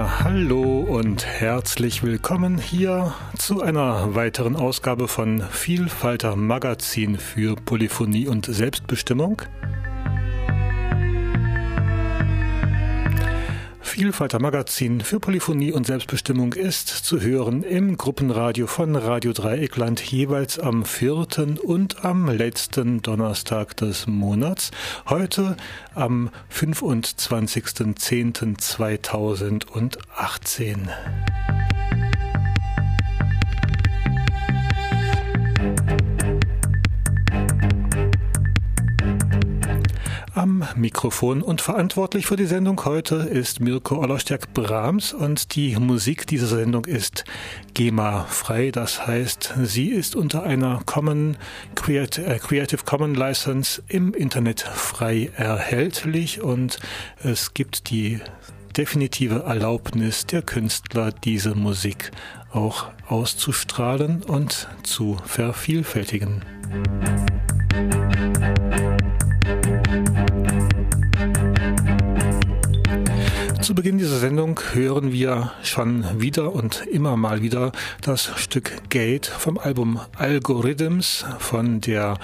Hallo und herzlich willkommen hier zu einer weiteren Ausgabe von Vielfalter Magazin für Polyphonie und Selbstbestimmung. Vielfalter Magazin für Polyphonie und Selbstbestimmung ist zu hören im Gruppenradio von Radio Dreieckland jeweils am vierten und am letzten Donnerstag des Monats. Heute am 25.10.2018. Mikrofon und verantwortlich für die Sendung heute ist Mirko Ollerstjak Brahms und die Musik dieser Sendung ist GEMA-frei. Das heißt, sie ist unter einer Common äh, Creative Commons License im Internet frei erhältlich und es gibt die definitive Erlaubnis der Künstler, diese Musik auch auszustrahlen und zu vervielfältigen. Zu Beginn dieser Sendung hören wir schon wieder und immer mal wieder das Stück Gate vom Album Algorithms von der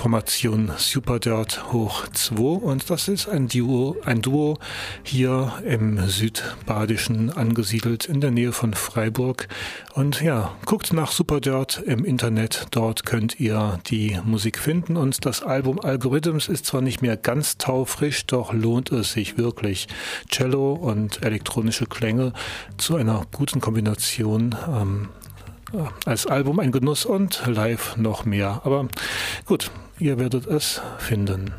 Formation Superdirt hoch 2 und das ist ein Duo, ein Duo hier im Südbadischen angesiedelt in der Nähe von Freiburg. Und ja, guckt nach Superdirt im Internet, dort könnt ihr die Musik finden. Und das Album Algorithms ist zwar nicht mehr ganz taufrisch, doch lohnt es sich wirklich Cello und elektronische Klänge zu einer guten Kombination ähm, als Album ein Genuss und live noch mehr. Aber gut, ihr werdet es finden.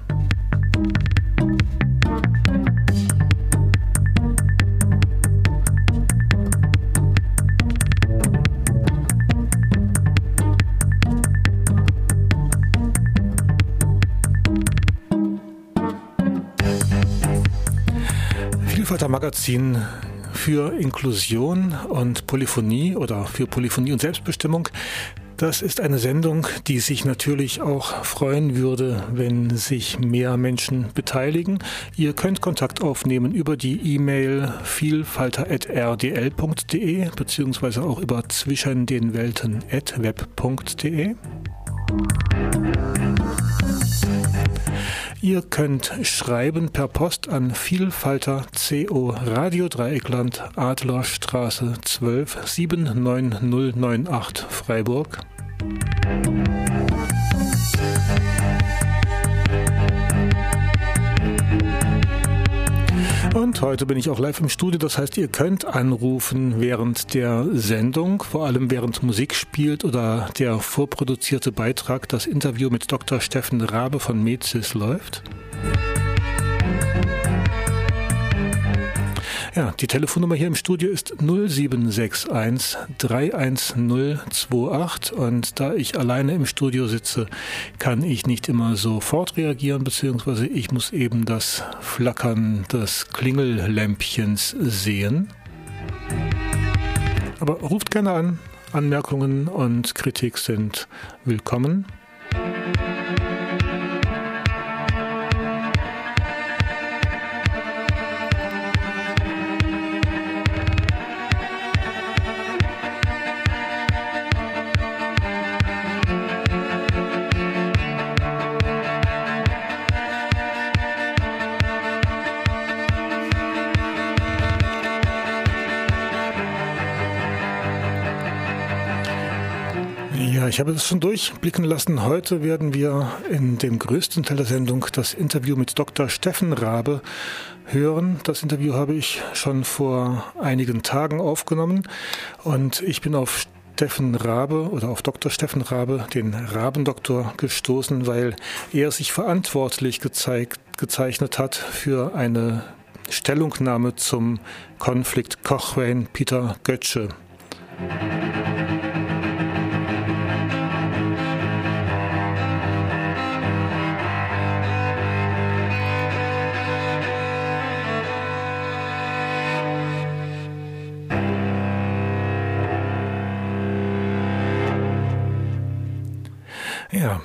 Vielfalter Magazin für Inklusion und Polyphonie oder für Polyphonie und Selbstbestimmung. Das ist eine Sendung, die sich natürlich auch freuen würde, wenn sich mehr Menschen beteiligen. Ihr könnt Kontakt aufnehmen über die E-Mail vielfalter.rdl.de beziehungsweise auch über zwischendenwelten.web.de. Ihr könnt schreiben per Post an Vielfalter CO Radio Dreieckland Adlerstraße 12 79098 Freiburg. Und heute bin ich auch live im Studio, das heißt, ihr könnt anrufen während der Sendung, vor allem während Musik spielt oder der vorproduzierte Beitrag, das Interview mit Dr. Steffen Rabe von Mezis läuft. Ja, die Telefonnummer hier im Studio ist 0761 31028 und da ich alleine im Studio sitze, kann ich nicht immer sofort reagieren, beziehungsweise ich muss eben das Flackern des Klingellämpchens sehen. Aber ruft gerne an. Anmerkungen und Kritik sind willkommen. Ich habe es schon durchblicken lassen. Heute werden wir in dem größten Teil der Sendung das Interview mit Dr. Steffen Rabe hören. Das Interview habe ich schon vor einigen Tagen aufgenommen und ich bin auf Steffen Rabe oder auf Dr. Steffen Rabe, den Rabendoktor, gestoßen, weil er sich verantwortlich gezeigt, gezeichnet hat für eine Stellungnahme zum Konflikt Cochrane-Peter Götzsche. Ja,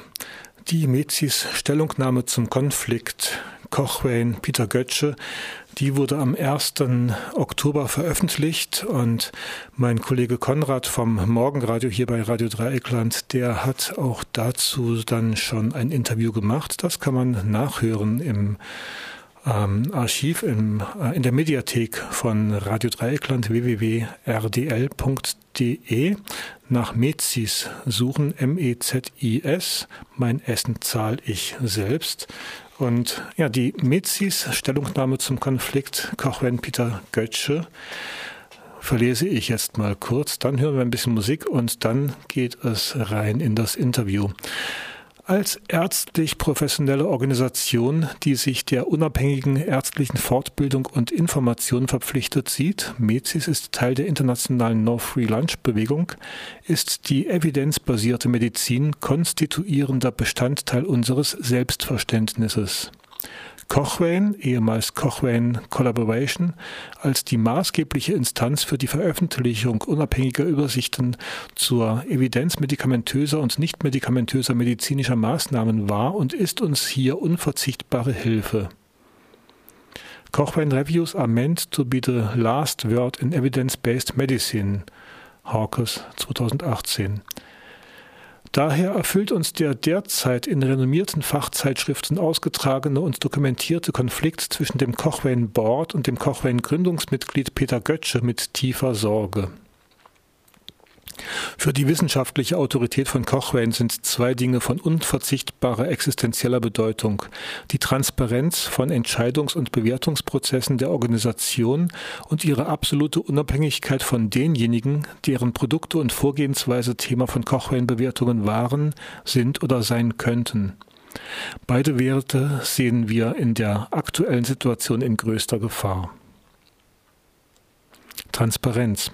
die Mezis Stellungnahme zum Konflikt Kochwein Peter Götzsche, Die wurde am 1. Oktober veröffentlicht und mein Kollege Konrad vom Morgenradio hier bei Radio Dreieckland, der hat auch dazu dann schon ein Interview gemacht. Das kann man nachhören im ähm, Archiv im, äh, in der Mediathek von Radio Dreieckland www.rdl.de nach Mezis suchen, M-E-Z-I-S, mein Essen zahl ich selbst. Und ja, die Mezis Stellungnahme zum Konflikt Kochwen-Peter Götzsche verlese ich jetzt mal kurz, dann hören wir ein bisschen Musik und dann geht es rein in das Interview als ärztlich professionelle Organisation, die sich der unabhängigen ärztlichen Fortbildung und Information verpflichtet sieht, MEZIS ist Teil der internationalen No Free Lunch Bewegung, ist die evidenzbasierte Medizin konstituierender Bestandteil unseres Selbstverständnisses. Cochrane, ehemals Cochrane Collaboration, als die maßgebliche Instanz für die Veröffentlichung unabhängiger Übersichten zur Evidenz medikamentöser und nicht medikamentöser medizinischer Maßnahmen war und ist uns hier unverzichtbare Hilfe. Cochrane Reviews are meant to be the last word in evidence-based medicine. Hawkes 2018. Daher erfüllt uns der derzeit in renommierten Fachzeitschriften ausgetragene und dokumentierte Konflikt zwischen dem Cochrane Board und dem Cochrane Gründungsmitglied Peter Götzsche mit tiefer Sorge. Für die wissenschaftliche Autorität von Cochrane sind zwei Dinge von unverzichtbarer existenzieller Bedeutung. Die Transparenz von Entscheidungs- und Bewertungsprozessen der Organisation und ihre absolute Unabhängigkeit von denjenigen, deren Produkte und Vorgehensweise Thema von Cochrane-Bewertungen waren, sind oder sein könnten. Beide Werte sehen wir in der aktuellen Situation in größter Gefahr. Transparenz.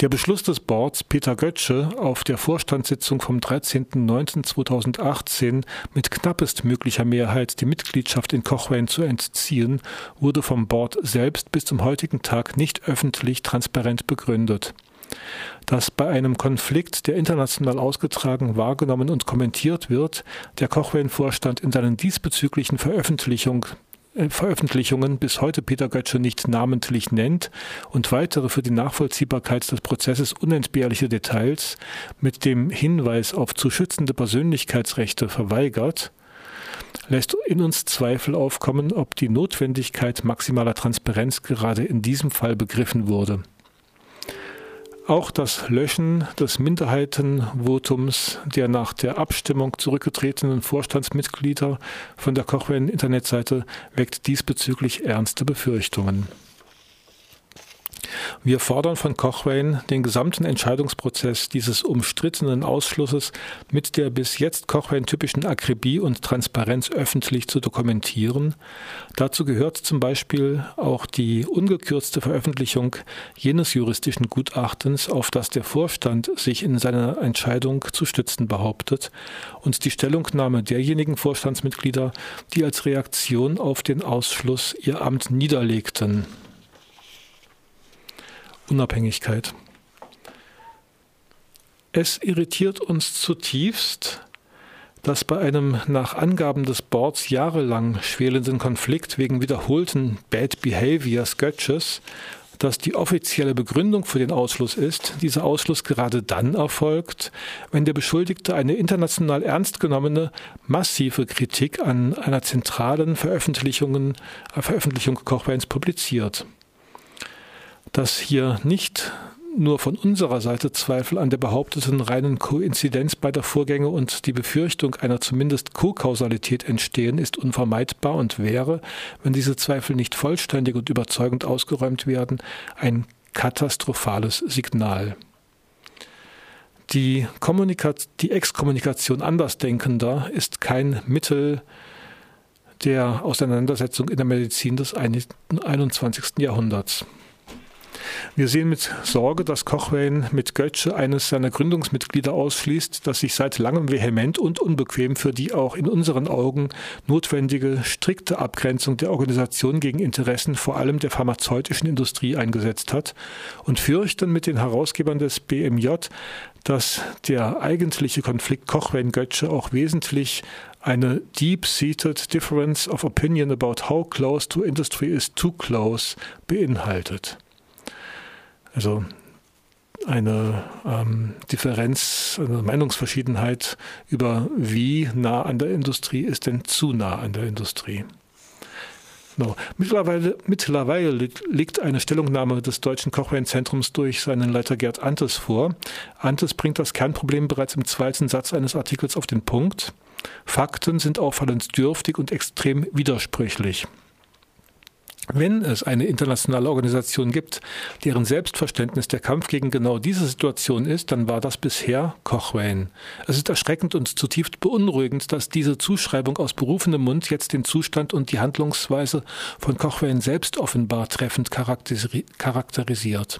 Der Beschluss des Boards Peter Götzsche auf der Vorstandssitzung vom 13.09.2018 mit knappestmöglicher Mehrheit die Mitgliedschaft in Cochrane zu entziehen, wurde vom Board selbst bis zum heutigen Tag nicht öffentlich transparent begründet dass bei einem Konflikt, der international ausgetragen, wahrgenommen und kommentiert wird, der Cochrane-Vorstand in seinen diesbezüglichen Veröffentlichungen Veröffentlichungen bis heute Peter Götzsche nicht namentlich nennt und weitere für die Nachvollziehbarkeit des Prozesses unentbehrliche Details mit dem Hinweis auf zu schützende Persönlichkeitsrechte verweigert, lässt in uns Zweifel aufkommen, ob die Notwendigkeit maximaler Transparenz gerade in diesem Fall begriffen wurde. Auch das Löschen des Minderheitenvotums der nach der Abstimmung zurückgetretenen Vorstandsmitglieder von der Cochrane-Internetseite weckt diesbezüglich ernste Befürchtungen. Wir fordern von Cochrane, den gesamten Entscheidungsprozess dieses umstrittenen Ausschlusses mit der bis jetzt Cochrane-typischen Akribie und Transparenz öffentlich zu dokumentieren. Dazu gehört zum Beispiel auch die ungekürzte Veröffentlichung jenes juristischen Gutachtens, auf das der Vorstand sich in seiner Entscheidung zu stützen behauptet, und die Stellungnahme derjenigen Vorstandsmitglieder, die als Reaktion auf den Ausschluss ihr Amt niederlegten. Unabhängigkeit. Es irritiert uns zutiefst, dass bei einem nach Angaben des Boards jahrelang schwelenden Konflikt wegen wiederholten Bad Behaviors Götzsches, dass die offizielle Begründung für den Ausschluss ist, dieser Ausschluss gerade dann erfolgt, wenn der Beschuldigte eine international ernst genommene, massive Kritik an einer zentralen Veröffentlichung, äh, Veröffentlichung Kochweins publiziert dass hier nicht nur von unserer Seite Zweifel an der behaupteten reinen Koinzidenz beider Vorgänge und die Befürchtung einer zumindest Co-Kausalität entstehen, ist unvermeidbar und wäre, wenn diese Zweifel nicht vollständig und überzeugend ausgeräumt werden, ein katastrophales Signal. Die, die Exkommunikation Andersdenkender ist kein Mittel der Auseinandersetzung in der Medizin des 21. Jahrhunderts. Wir sehen mit Sorge, dass Cochrane mit Götze eines seiner Gründungsmitglieder ausschließt, das sich seit langem vehement und unbequem für die auch in unseren Augen notwendige strikte Abgrenzung der Organisation gegen Interessen vor allem der pharmazeutischen Industrie eingesetzt hat und fürchten mit den Herausgebern des BMJ, dass der eigentliche Konflikt Cochrane-Götze auch wesentlich eine deep-seated difference of opinion about how close to industry is too close beinhaltet. Also eine ähm, Differenz, eine Meinungsverschiedenheit über wie nah an der Industrie ist denn zu nah an der Industrie. No. Mittlerweile, mittlerweile liegt eine Stellungnahme des Deutschen Cochrane-Zentrums durch seinen Leiter Gerd Antes vor. Antes bringt das Kernproblem bereits im zweiten Satz eines Artikels auf den Punkt. Fakten sind auffallend dürftig und extrem widersprüchlich. Wenn es eine internationale Organisation gibt, deren Selbstverständnis der Kampf gegen genau diese Situation ist, dann war das bisher Cochrane. Es ist erschreckend und zutiefst beunruhigend, dass diese Zuschreibung aus berufenem Mund jetzt den Zustand und die Handlungsweise von Cochrane selbst offenbar treffend charakterisiert.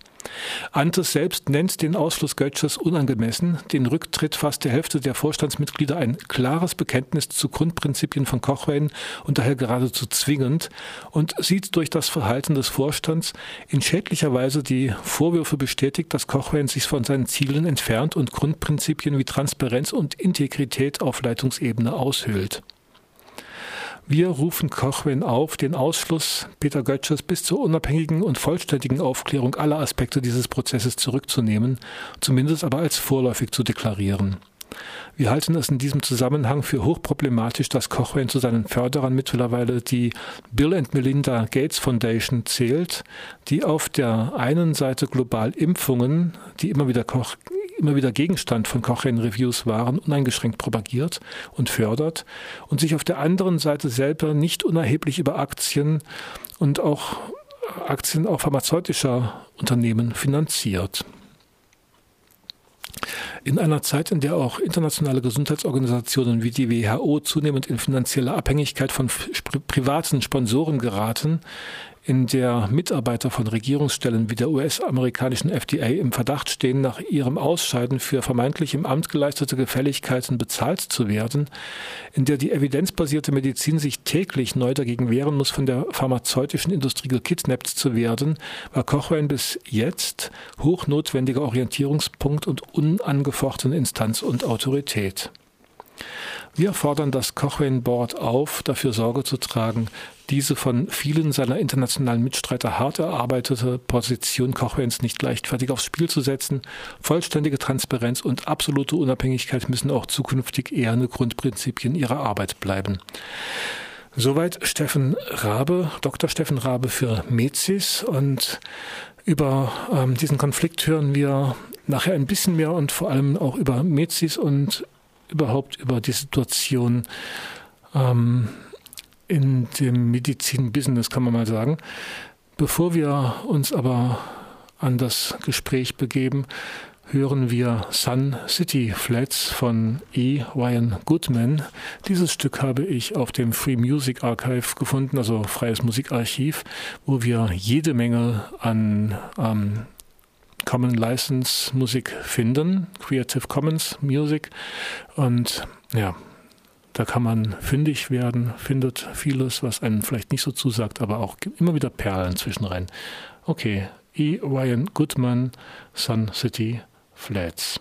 Antes selbst nennt den Ausschluss Götzschers unangemessen, den Rücktritt fast der Hälfte der Vorstandsmitglieder ein klares Bekenntnis zu Grundprinzipien von Cochrane und daher geradezu zwingend und sieht durch das Verhalten des Vorstands in schädlicher Weise die Vorwürfe bestätigt, dass Cochrane sich von seinen Zielen entfernt und Grundprinzipien wie Transparenz und Integrität auf Leitungsebene aushöhlt. Wir rufen Cochrane auf, den Ausschluss Peter Götzschers bis zur unabhängigen und vollständigen Aufklärung aller Aspekte dieses Prozesses zurückzunehmen, zumindest aber als vorläufig zu deklarieren. Wir halten es in diesem Zusammenhang für hochproblematisch, dass Cochrane zu seinen Förderern mittlerweile die Bill and Melinda Gates Foundation zählt, die auf der einen Seite global Impfungen, die immer wieder Koch immer wieder Gegenstand von Cochrane-Reviews waren, uneingeschränkt propagiert und fördert und sich auf der anderen Seite selber nicht unerheblich über Aktien und auch Aktien auch pharmazeutischer Unternehmen finanziert. In einer Zeit, in der auch internationale Gesundheitsorganisationen wie die WHO zunehmend in finanzielle Abhängigkeit von privaten Sponsoren geraten, in der Mitarbeiter von Regierungsstellen wie der US-amerikanischen FDA im Verdacht stehen, nach ihrem Ausscheiden für vermeintlich im Amt geleistete Gefälligkeiten bezahlt zu werden, in der die evidenzbasierte Medizin sich täglich neu dagegen wehren muss, von der pharmazeutischen Industrie gekidnappt zu werden, war Cochrane bis jetzt hochnotwendiger Orientierungspunkt und unangefochtene Instanz und Autorität. Wir fordern das Cochrane Board auf, dafür Sorge zu tragen, diese von vielen seiner internationalen Mitstreiter hart erarbeitete Position Cochranes nicht leichtfertig aufs Spiel zu setzen. Vollständige Transparenz und absolute Unabhängigkeit müssen auch zukünftig eherne Grundprinzipien ihrer Arbeit bleiben. Soweit Steffen Rabe, Dr. Steffen Rabe für Mezis und über ähm, diesen Konflikt hören wir nachher ein bisschen mehr und vor allem auch über Mezis und überhaupt über die Situation ähm, in dem Medizin-Business, kann man mal sagen. Bevor wir uns aber an das Gespräch begeben, hören wir Sun City Flats von E. Ryan Goodman. Dieses Stück habe ich auf dem Free Music Archive gefunden, also freies Musikarchiv, wo wir jede Menge an ähm, Common License Musik finden, Creative Commons Music. Und ja, da kann man fündig werden, findet vieles, was einem vielleicht nicht so zusagt, aber auch immer wieder Perlen zwischenrein. Okay, E. Ryan Goodman, Sun City Flats.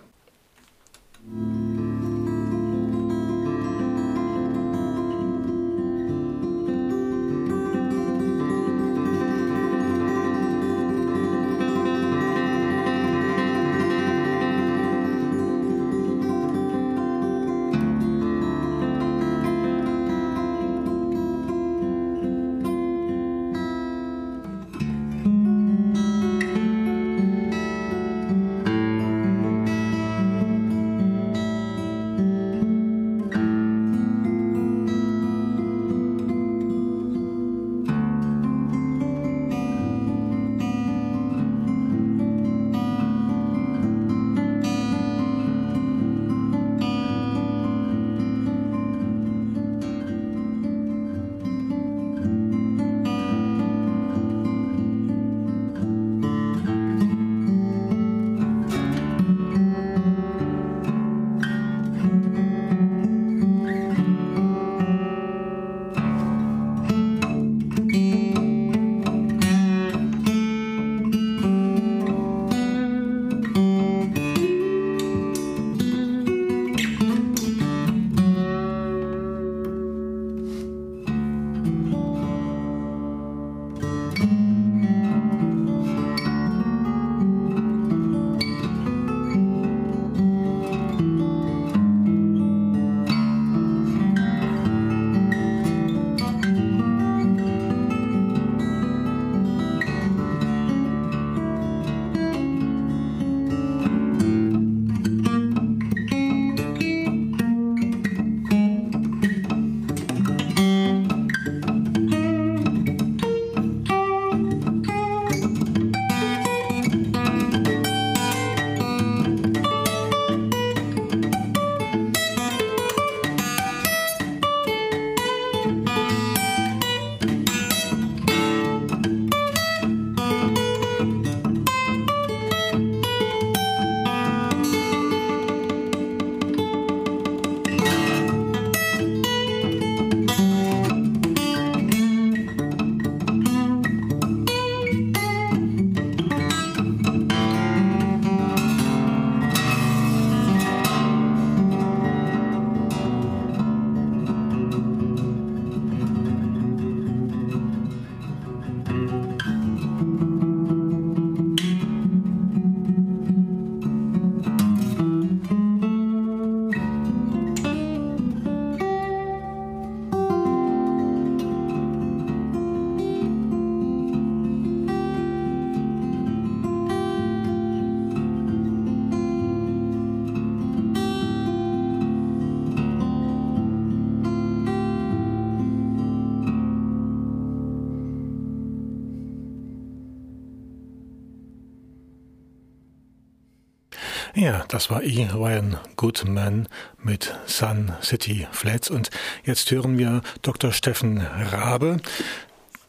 Ja, das war E. Ryan Goodman mit Sun City Flats. Und jetzt hören wir Dr. Steffen Rabe,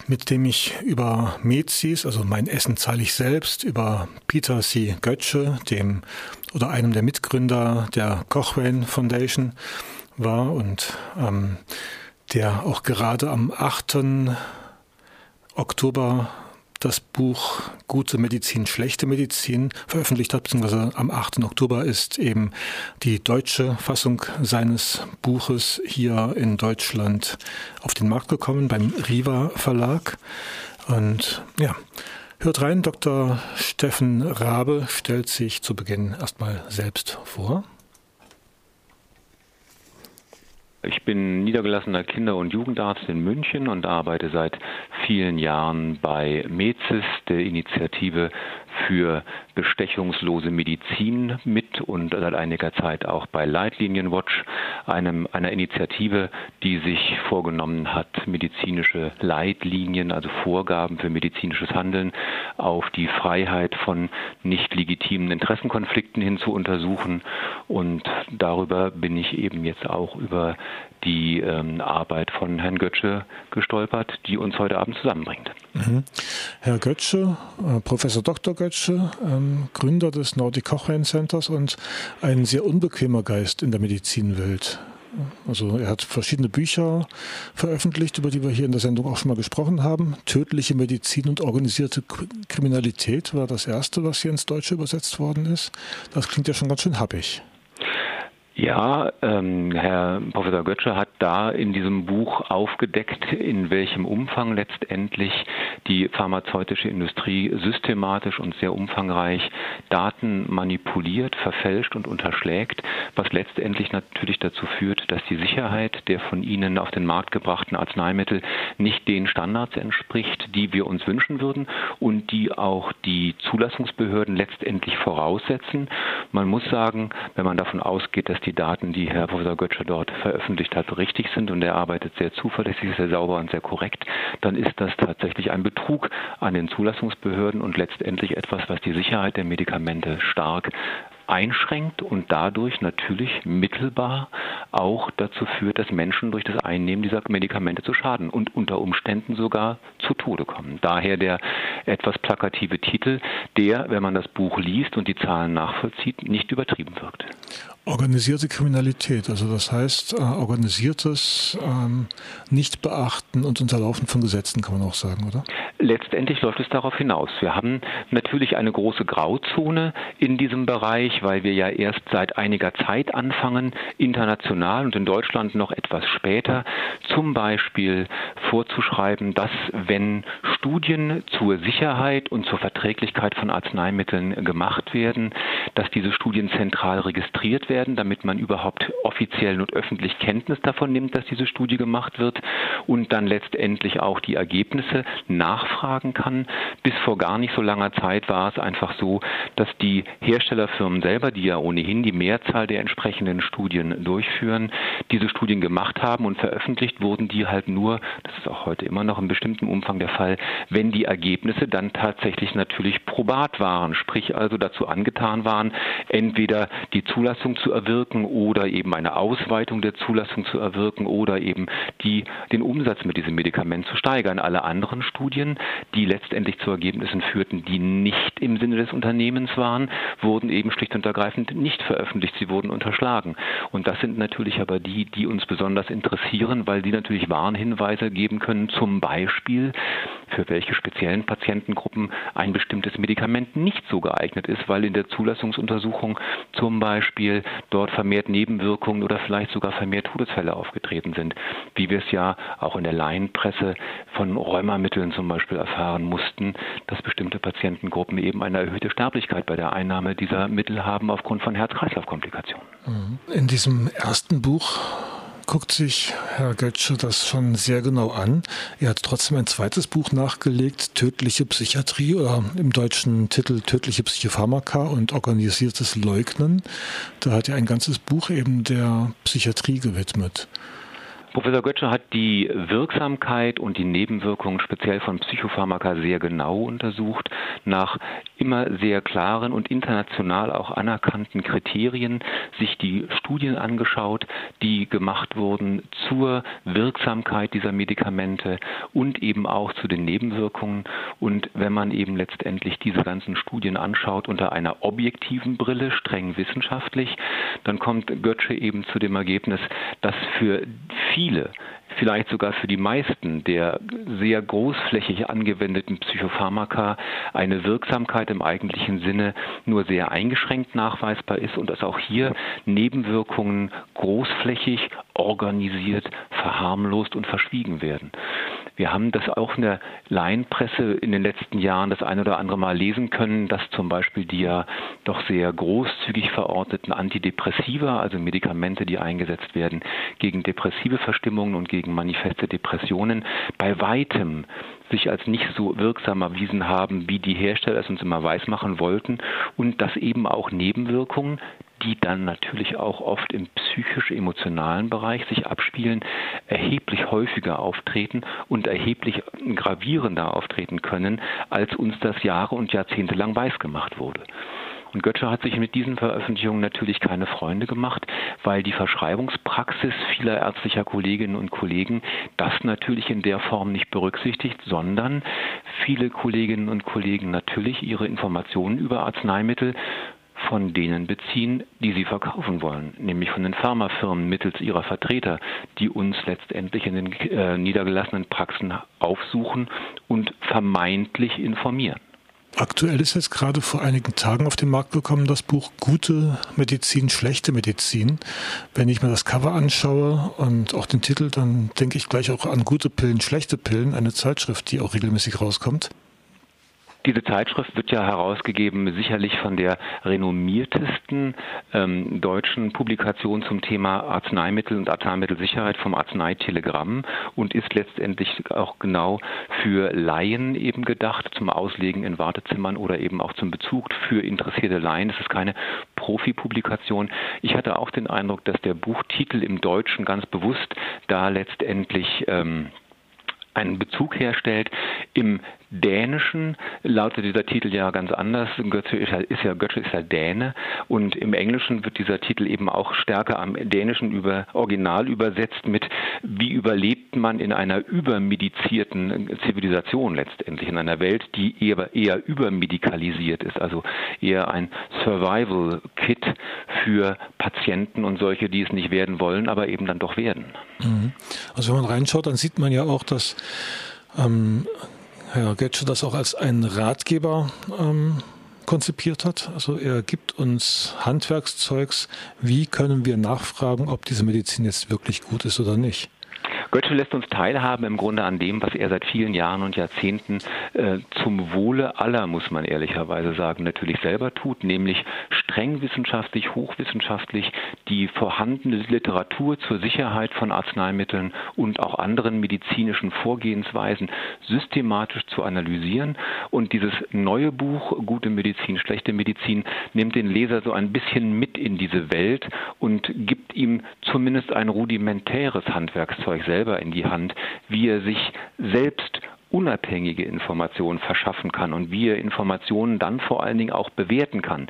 mit dem ich über Mezis, also mein Essen zahle ich selbst, über Peter C. Götzsche, dem oder einem der Mitgründer der Cochrane Foundation war und ähm, der auch gerade am 8. Oktober das Buch Gute Medizin, schlechte Medizin veröffentlicht hat, beziehungsweise am 8. Oktober ist eben die deutsche Fassung seines Buches hier in Deutschland auf den Markt gekommen beim Riva Verlag. Und ja, hört rein, Dr. Steffen Rabe stellt sich zu Beginn erstmal selbst vor. Ich bin niedergelassener Kinder- und Jugendarzt in München und arbeite seit vielen Jahren bei MEZIS, der Initiative für bestechungslose Medizin mit und seit einiger Zeit auch bei Leitlinien Watch, einem, einer Initiative, die sich vorgenommen hat, medizinische Leitlinien, also Vorgaben für medizinisches Handeln auf die Freiheit von nicht legitimen Interessenkonflikten hin zu untersuchen. Und darüber bin ich eben jetzt auch über die ähm, Arbeit von Herrn Götzsche gestolpert, die uns heute Abend zusammenbringt. Mhm. Herr Götzsche, äh, Professor Dr. Götzsche, ähm, Gründer des Nordic Cochrane Centers und ein sehr unbequemer Geist in der Medizinwelt. Also er hat verschiedene Bücher veröffentlicht, über die wir hier in der Sendung auch schon mal gesprochen haben. Tödliche Medizin und organisierte Kriminalität war das erste, was hier ins Deutsche übersetzt worden ist. Das klingt ja schon ganz schön happig. Ja, ähm, Herr Professor Götzsche hat da in diesem Buch aufgedeckt, in welchem Umfang letztendlich die pharmazeutische Industrie systematisch und sehr umfangreich Daten manipuliert, verfälscht und unterschlägt, was letztendlich natürlich dazu führt, dass die Sicherheit der von ihnen auf den Markt gebrachten Arzneimittel nicht den Standards entspricht, die wir uns wünschen würden und die auch die Zulassungsbehörden letztendlich voraussetzen. Man muss sagen, wenn man davon ausgeht, dass die Daten, die Herr Professor Götzsche dort veröffentlicht hat, richtig sind und er arbeitet sehr zuverlässig, sehr sauber und sehr korrekt, dann ist das tatsächlich ein Betrug an den Zulassungsbehörden und letztendlich etwas, was die Sicherheit der Medikamente stark einschränkt und dadurch natürlich mittelbar auch dazu führt, dass Menschen durch das Einnehmen dieser Medikamente zu Schaden und unter Umständen sogar zu Tode kommen. Daher der etwas plakative Titel, der, wenn man das Buch liest und die Zahlen nachvollzieht, nicht übertrieben wirkt. Organisierte Kriminalität, also das heißt äh, organisiertes ähm, Nicht-Beachten und Unterlaufen von Gesetzen, kann man auch sagen, oder? Letztendlich läuft es darauf hinaus. Wir haben natürlich eine große Grauzone in diesem Bereich, weil wir ja erst seit einiger Zeit anfangen, international und in Deutschland noch etwas später zum Beispiel vorzuschreiben, dass wenn Studien zur Sicherheit und zur Verträglichkeit von Arzneimitteln gemacht werden, dass diese Studien zentral registriert werden, damit man überhaupt offiziell und öffentlich Kenntnis davon nimmt, dass diese Studie gemacht wird und dann letztendlich auch die Ergebnisse nachfragen kann. Bis vor gar nicht so langer Zeit war es einfach so, dass die Herstellerfirmen selber, die ja ohnehin die Mehrzahl der entsprechenden Studien durchführen, diese Studien gemacht haben und veröffentlicht wurden die halt nur, das ist auch heute immer noch in bestimmtem Umfang der Fall, wenn die Ergebnisse dann tatsächlich natürlich probat waren, sprich also dazu angetan waren, entweder die Zulassung zu erwirken oder eben eine Ausweitung der Zulassung zu erwirken oder eben die, den Umsatz mit diesem Medikament zu steigern. Alle anderen Studien, die letztendlich zu Ergebnissen führten, die nicht im Sinne des Unternehmens waren, wurden eben schlicht und ergreifend nicht veröffentlicht. Sie wurden unterschlagen. Und das sind natürlich aber die, die uns besonders interessieren, weil die natürlich Warnhinweise geben können, zum Beispiel, für welche speziellen Patientengruppen ein bestimmtes Medikament nicht so geeignet ist, weil in der Zulassungsuntersuchung zum Beispiel dort vermehrt Nebenwirkungen oder vielleicht sogar vermehrt Todesfälle aufgetreten sind, wie wir es ja auch in der Laienpresse von Rheumamitteln zum Beispiel erfahren mussten, dass bestimmte Patientengruppen eben eine erhöhte Sterblichkeit bei der Einnahme dieser Mittel haben aufgrund von Herz-Kreislauf-Komplikationen. In diesem ersten Buch guckt sich Herr Götzsche das schon sehr genau an. Er hat trotzdem ein zweites Buch nachgelegt, Tödliche Psychiatrie oder im deutschen Titel Tödliche Psychopharmaka und organisiertes Leugnen. Da hat er ein ganzes Buch eben der Psychiatrie gewidmet. Professor Götze hat die Wirksamkeit und die Nebenwirkungen speziell von Psychopharmaka sehr genau untersucht, nach immer sehr klaren und international auch anerkannten Kriterien sich die Studien angeschaut, die gemacht wurden zur Wirksamkeit dieser Medikamente und eben auch zu den Nebenwirkungen. Und wenn man eben letztendlich diese ganzen Studien anschaut unter einer objektiven Brille, streng wissenschaftlich, dann kommt Götze eben zu dem Ergebnis, dass für viele, vielleicht sogar für die meisten der sehr großflächig angewendeten Psychopharmaka eine Wirksamkeit im eigentlichen Sinne nur sehr eingeschränkt nachweisbar ist und dass auch hier Nebenwirkungen großflächig organisiert, verharmlost und verschwiegen werden. Wir haben das auch in der Laienpresse in den letzten Jahren das ein oder andere Mal lesen können, dass zum Beispiel die ja doch sehr großzügig verordneten Antidepressiva, also Medikamente, die eingesetzt werden gegen depressive Verstimmungen und gegen manifeste Depressionen, bei weitem sich als nicht so wirksam erwiesen haben, wie die Hersteller es uns immer weismachen wollten und dass eben auch Nebenwirkungen die dann natürlich auch oft im psychisch-emotionalen Bereich sich abspielen, erheblich häufiger auftreten und erheblich gravierender auftreten können, als uns das Jahre und Jahrzehnte lang weisgemacht wurde. Und Götze hat sich mit diesen Veröffentlichungen natürlich keine Freunde gemacht, weil die Verschreibungspraxis vieler ärztlicher Kolleginnen und Kollegen das natürlich in der Form nicht berücksichtigt, sondern viele Kolleginnen und Kollegen natürlich ihre Informationen über Arzneimittel von denen beziehen, die sie verkaufen wollen, nämlich von den Pharmafirmen mittels ihrer Vertreter, die uns letztendlich in den äh, niedergelassenen Praxen aufsuchen und vermeintlich informieren. Aktuell ist jetzt gerade vor einigen Tagen auf den Markt gekommen das Buch Gute Medizin, schlechte Medizin. Wenn ich mir das Cover anschaue und auch den Titel, dann denke ich gleich auch an gute Pillen, schlechte Pillen, eine Zeitschrift, die auch regelmäßig rauskommt. Diese Zeitschrift wird ja herausgegeben sicherlich von der renommiertesten ähm, deutschen Publikation zum Thema Arzneimittel und Arzneimittelsicherheit vom Arzneitelegramm und ist letztendlich auch genau für Laien eben gedacht, zum Auslegen in Wartezimmern oder eben auch zum Bezug für interessierte Laien. Das ist keine Profi-Publikation. Ich hatte auch den Eindruck, dass der Buchtitel im Deutschen ganz bewusst da letztendlich ähm, einen Bezug herstellt. Im Dänischen lautet dieser Titel ja ganz anders. Götze ist ja, Götze ist ja Däne und im Englischen wird dieser Titel eben auch stärker am Dänischen über Original übersetzt mit Wie überlebt man in einer übermedizierten Zivilisation letztendlich, in einer Welt, die eher, eher übermedikalisiert ist, also eher ein Survival-Kit für Patienten und solche, die es nicht werden wollen, aber eben dann doch werden. Mhm. Also wenn man reinschaut, dann sieht man ja auch, dass ähm, Herr Getsche das auch als einen Ratgeber ähm, konzipiert hat. Also er gibt uns Handwerkszeugs, wie können wir nachfragen, ob diese Medizin jetzt wirklich gut ist oder nicht. Goethe lässt uns teilhaben im Grunde an dem, was er seit vielen Jahren und Jahrzehnten äh, zum Wohle aller, muss man ehrlicherweise sagen, natürlich selber tut, nämlich streng wissenschaftlich, hochwissenschaftlich die vorhandene Literatur zur Sicherheit von Arzneimitteln und auch anderen medizinischen Vorgehensweisen systematisch zu analysieren. Und dieses neue Buch, Gute Medizin, schlechte Medizin, nimmt den Leser so ein bisschen mit in diese Welt und gibt ihm zumindest ein rudimentäres Handwerkszeug selbst selber in die Hand, wie er sich selbst unabhängige Informationen verschaffen kann und wie er Informationen dann vor allen Dingen auch bewerten kann.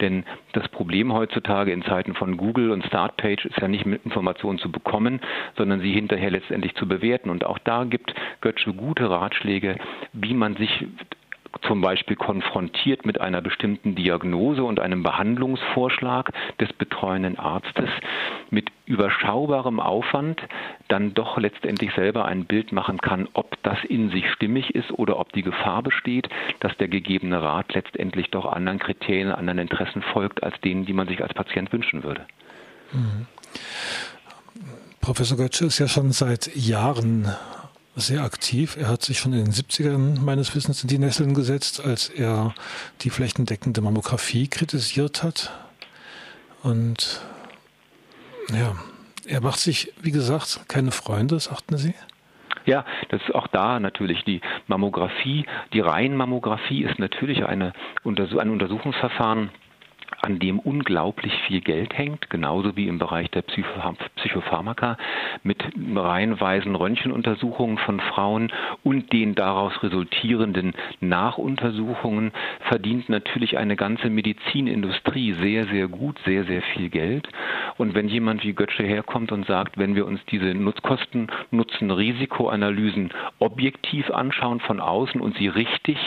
Denn das Problem heutzutage in Zeiten von Google und Startpage ist ja nicht mit Informationen zu bekommen, sondern sie hinterher letztendlich zu bewerten. Und auch da gibt Götze gute Ratschläge, wie man sich zum Beispiel konfrontiert mit einer bestimmten Diagnose und einem Behandlungsvorschlag des betreuenden Arztes mit überschaubarem Aufwand dann doch letztendlich selber ein Bild machen kann, ob das in sich stimmig ist oder ob die Gefahr besteht, dass der gegebene Rat letztendlich doch anderen Kriterien, anderen Interessen folgt, als denen, die man sich als Patient wünschen würde. Mhm. Professor Götze ist ja schon seit Jahren sehr aktiv. Er hat sich schon in den 70ern meines Wissens in die Nesseln gesetzt, als er die flächendeckende Mammographie kritisiert hat. Und ja, er macht sich, wie gesagt, keine Freunde, sagten Sie? Ja, das ist auch da natürlich die Mammographie, die Reihenmammographie ist natürlich eine, ein Untersuchungsverfahren, an dem unglaublich viel Geld hängt, genauso wie im Bereich der Psychopharmaka mit reihenweisen Röntgenuntersuchungen von Frauen und den daraus resultierenden Nachuntersuchungen verdient natürlich eine ganze Medizinindustrie sehr, sehr gut, sehr, sehr viel Geld. Und wenn jemand wie Götze herkommt und sagt, wenn wir uns diese Nutzkosten, Nutzen, Risikoanalysen objektiv anschauen von außen und sie richtig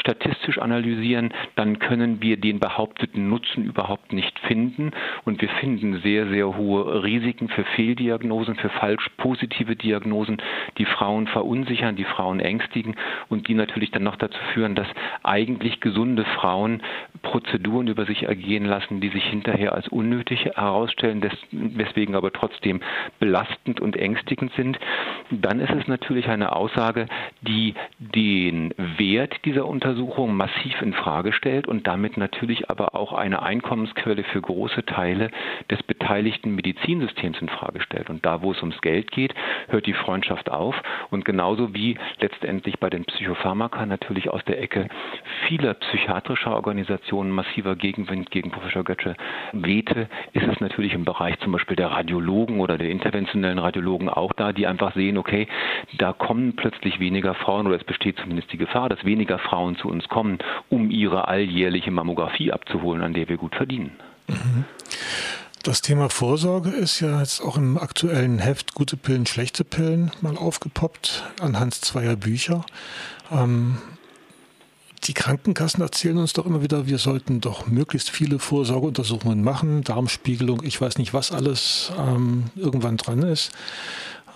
statistisch analysieren, dann können wir den behaupteten Nutzen überhaupt nicht finden. Und wir finden sehr, sehr hohe Risiken für Fehldiagnosen, für falsch positive Diagnosen, die Frauen verunsichern, die Frauen ängstigen und die natürlich dann noch dazu führen, dass eigentlich gesunde Frauen Prozeduren über sich ergehen lassen, die sich hinterher als unnötig herausstellen, weswegen aber trotzdem belastend und ängstigend sind. Dann ist es natürlich eine Aussage, die den Wert dieser dieser Untersuchung massiv in Frage stellt und damit natürlich aber auch eine Einkommensquelle für große Teile des beteiligten Medizinsystems in Frage stellt. Und da, wo es ums Geld geht, hört die Freundschaft auf. Und genauso wie letztendlich bei den Psychopharmaka natürlich aus der Ecke vieler psychiatrischer Organisationen massiver Gegenwind gegen Professor Götze wehte, ist es natürlich im Bereich zum Beispiel der Radiologen oder der interventionellen Radiologen auch da, die einfach sehen, okay, da kommen plötzlich weniger Frauen oder es besteht zumindest die Gefahr, dass weniger Frauen zu uns kommen, um ihre alljährliche Mammographie abzuholen, an der wir gut verdienen. Mhm. Das Thema Vorsorge ist ja jetzt auch im aktuellen Heft Gute Pillen, schlechte Pillen mal aufgepoppt anhand zweier Bücher. Ähm, die Krankenkassen erzählen uns doch immer wieder, wir sollten doch möglichst viele Vorsorgeuntersuchungen machen, Darmspiegelung, ich weiß nicht, was alles ähm, irgendwann dran ist.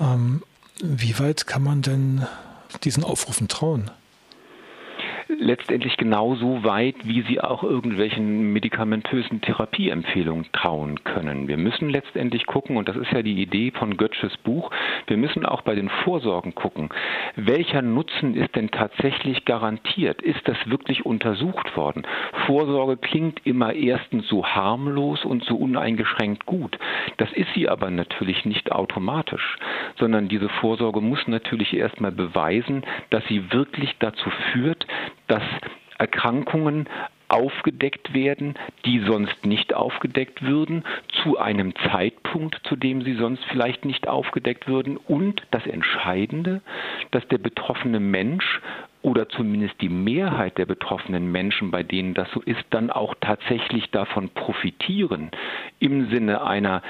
Ähm, wie weit kann man denn diesen Aufrufen trauen? Letztendlich genauso weit, wie sie auch irgendwelchen medikamentösen Therapieempfehlungen trauen können. Wir müssen letztendlich gucken, und das ist ja die Idee von Götzsches Buch, wir müssen auch bei den Vorsorgen gucken, welcher Nutzen ist denn tatsächlich garantiert? Ist das wirklich untersucht worden? Vorsorge klingt immer erstens so harmlos und so uneingeschränkt gut. Das ist sie aber natürlich nicht automatisch, sondern diese Vorsorge muss natürlich erstmal beweisen, dass sie wirklich dazu führt, dass Erkrankungen aufgedeckt werden, die sonst nicht aufgedeckt würden, zu einem Zeitpunkt, zu dem sie sonst vielleicht nicht aufgedeckt würden. Und das Entscheidende, dass der betroffene Mensch oder zumindest die Mehrheit der betroffenen Menschen, bei denen das so ist, dann auch tatsächlich davon profitieren im Sinne einer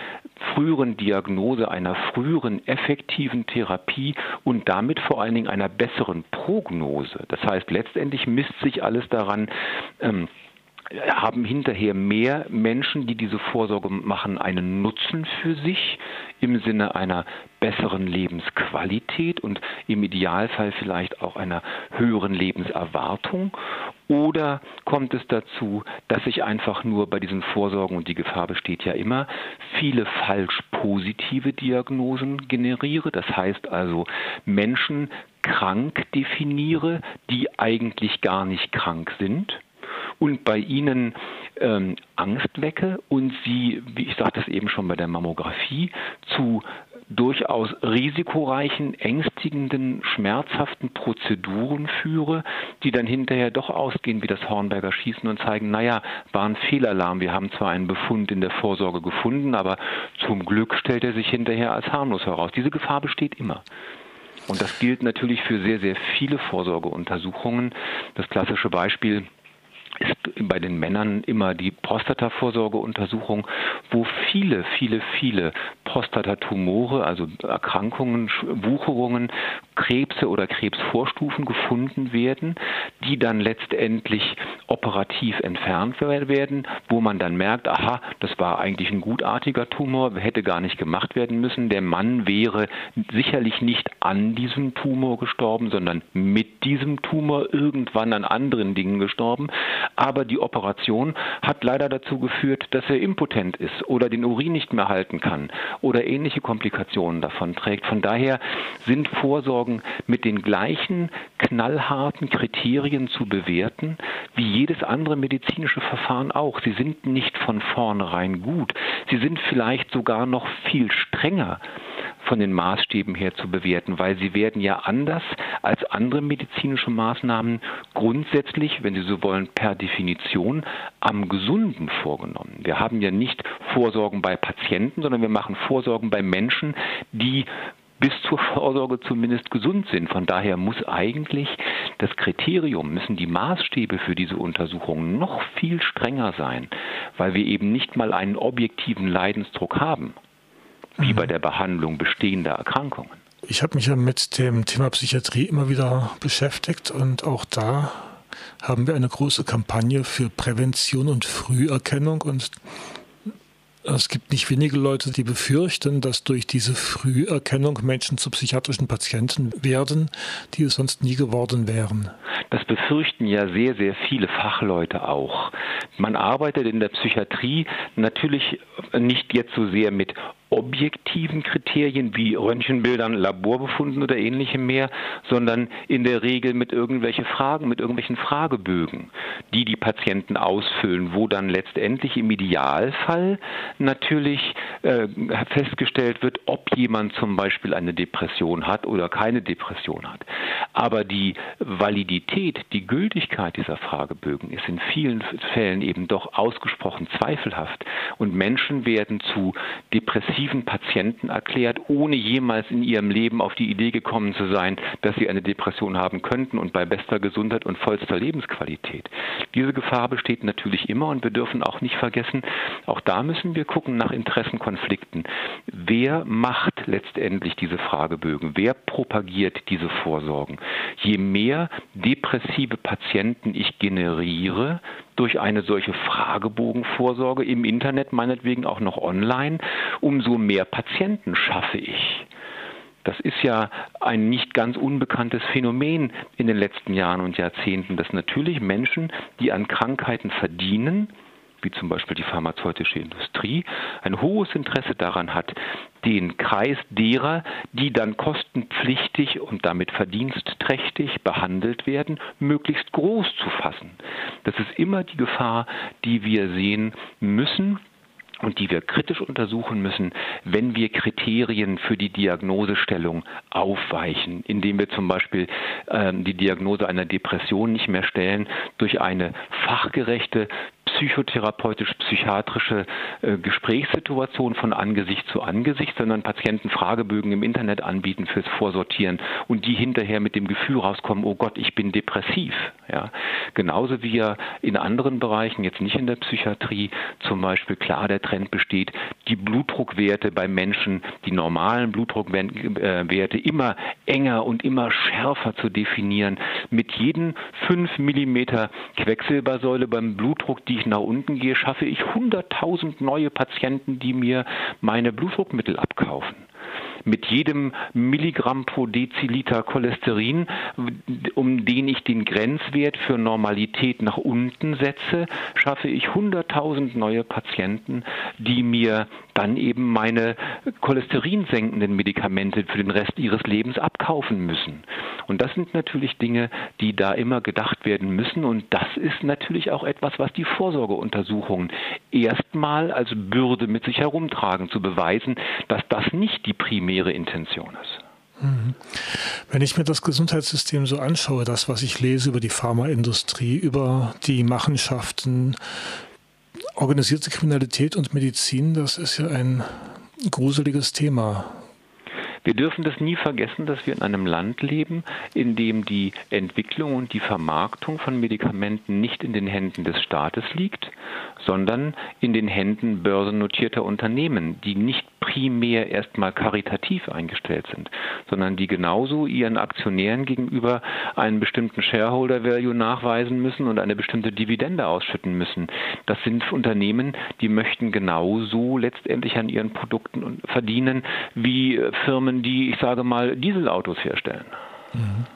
früheren Diagnose, einer früheren effektiven Therapie und damit vor allen Dingen einer besseren Prognose. Das heißt, letztendlich misst sich alles daran, ähm, haben hinterher mehr Menschen, die diese Vorsorge machen, einen Nutzen für sich im Sinne einer besseren Lebensqualität und im Idealfall vielleicht auch einer höheren Lebenserwartung? Oder kommt es dazu, dass ich einfach nur bei diesen Vorsorgen, und die Gefahr besteht ja immer, viele falsch positive Diagnosen generiere? Das heißt also Menschen krank definiere, die eigentlich gar nicht krank sind? Und bei ihnen ähm, Angst wecke und sie, wie ich sagte das eben schon bei der Mammographie, zu durchaus risikoreichen, ängstigenden, schmerzhaften Prozeduren führe, die dann hinterher doch ausgehen wie das Hornberger Schießen und zeigen, naja, war ein Fehlalarm. Wir haben zwar einen Befund in der Vorsorge gefunden, aber zum Glück stellt er sich hinterher als harmlos heraus. Diese Gefahr besteht immer. Und das gilt natürlich für sehr, sehr viele Vorsorgeuntersuchungen. Das klassische Beispiel ist bei den Männern immer die Prostatavorsorgeuntersuchung, wo viele, viele, viele Prostatatumore, also Erkrankungen, Wucherungen, Krebse oder Krebsvorstufen gefunden werden, die dann letztendlich operativ entfernt werden, wo man dann merkt, aha, das war eigentlich ein gutartiger Tumor, hätte gar nicht gemacht werden müssen. Der Mann wäre sicherlich nicht an diesem Tumor gestorben, sondern mit diesem Tumor irgendwann an anderen Dingen gestorben aber die Operation hat leider dazu geführt, dass er impotent ist oder den Urin nicht mehr halten kann oder ähnliche Komplikationen davon trägt. Von daher sind Vorsorgen mit den gleichen knallharten Kriterien zu bewerten wie jedes andere medizinische Verfahren auch. Sie sind nicht von vornherein gut. Sie sind vielleicht sogar noch viel strenger von den Maßstäben her zu bewerten, weil sie werden ja anders als andere medizinische Maßnahmen grundsätzlich, wenn Sie so wollen, per Definition am Gesunden vorgenommen. Wir haben ja nicht Vorsorgen bei Patienten, sondern wir machen Vorsorgen bei Menschen, die bis zur Vorsorge zumindest gesund sind. Von daher muss eigentlich das Kriterium, müssen die Maßstäbe für diese Untersuchungen noch viel strenger sein, weil wir eben nicht mal einen objektiven Leidensdruck haben, wie mhm. bei der Behandlung bestehender Erkrankungen. Ich habe mich ja mit dem Thema Psychiatrie immer wieder beschäftigt und auch da haben wir eine große Kampagne für Prävention und Früherkennung und es gibt nicht wenige Leute, die befürchten, dass durch diese Früherkennung Menschen zu psychiatrischen Patienten werden, die es sonst nie geworden wären. Das befürchten ja sehr, sehr viele Fachleute auch. Man arbeitet in der Psychiatrie natürlich nicht jetzt so sehr mit objektiven Kriterien wie Röntgenbildern, Laborbefunden oder ähnlichem mehr, sondern in der Regel mit irgendwelchen Fragen, mit irgendwelchen Fragebögen, die die Patienten ausfüllen, wo dann letztendlich im Idealfall natürlich äh, festgestellt wird, ob jemand zum Beispiel eine Depression hat oder keine Depression hat. Aber die Validität, die Gültigkeit dieser Fragebögen ist in vielen Fällen eben doch ausgesprochen zweifelhaft und Menschen werden zu Depressionen depressiven Patienten erklärt, ohne jemals in ihrem Leben auf die Idee gekommen zu sein, dass sie eine Depression haben könnten und bei bester Gesundheit und vollster Lebensqualität. Diese Gefahr besteht natürlich immer und wir dürfen auch nicht vergessen, auch da müssen wir gucken nach Interessenkonflikten. Wer macht letztendlich diese Fragebögen? Wer propagiert diese Vorsorgen? Je mehr depressive Patienten ich generiere, durch eine solche Fragebogenvorsorge im Internet, meinetwegen auch noch online, umso mehr Patienten schaffe ich. Das ist ja ein nicht ganz unbekanntes Phänomen in den letzten Jahren und Jahrzehnten, dass natürlich Menschen, die an Krankheiten verdienen, wie zum Beispiel die pharmazeutische Industrie, ein hohes Interesse daran hat, den Kreis derer, die dann kostenpflichtig und damit verdienstträchtig behandelt werden, möglichst groß zu fassen. Das ist immer die Gefahr, die wir sehen müssen und die wir kritisch untersuchen müssen, wenn wir Kriterien für die Diagnosestellung aufweichen, indem wir zum Beispiel äh, die Diagnose einer Depression nicht mehr stellen durch eine fachgerechte psychotherapeutisch-psychiatrische äh, Gesprächssituation von Angesicht zu Angesicht, sondern Patienten Fragebögen im Internet anbieten fürs Vorsortieren und die hinterher mit dem Gefühl rauskommen, oh Gott, ich bin depressiv. Ja. Genauso wie ja in anderen Bereichen, jetzt nicht in der Psychiatrie, zum Beispiel klar der Trend besteht, die Blutdruckwerte bei Menschen, die normalen Blutdruckwerte immer enger und immer schärfer zu definieren. Mit jedem 5 Millimeter Quecksilbersäule beim Blutdruck, die ich nach unten gehe, schaffe ich 100.000 neue Patienten, die mir meine Blutdruckmittel abkaufen mit jedem Milligramm pro Deziliter Cholesterin, um den ich den Grenzwert für Normalität nach unten setze, schaffe ich 100.000 neue Patienten, die mir dann eben meine cholesterinsenkenden Medikamente für den Rest ihres Lebens abkaufen müssen. Und das sind natürlich Dinge, die da immer gedacht werden müssen. Und das ist natürlich auch etwas, was die Vorsorgeuntersuchungen erstmal als Bürde mit sich herumtragen, zu beweisen, dass das nicht die primäre Intention ist. Mhm. Wenn ich mir das Gesundheitssystem so anschaue, das, was ich lese über die Pharmaindustrie, über die Machenschaften, organisierte Kriminalität und Medizin, das ist ja ein gruseliges Thema. Wir dürfen das nie vergessen, dass wir in einem Land leben, in dem die Entwicklung und die Vermarktung von Medikamenten nicht in den Händen des Staates liegt, sondern in den Händen börsennotierter Unternehmen, die nicht primär erstmal karitativ eingestellt sind, sondern die genauso ihren Aktionären gegenüber einen bestimmten Shareholder Value nachweisen müssen und eine bestimmte Dividende ausschütten müssen. Das sind Unternehmen, die möchten genauso letztendlich an ihren Produkten verdienen wie Firmen, die, ich sage mal, Dieselautos herstellen. Mhm.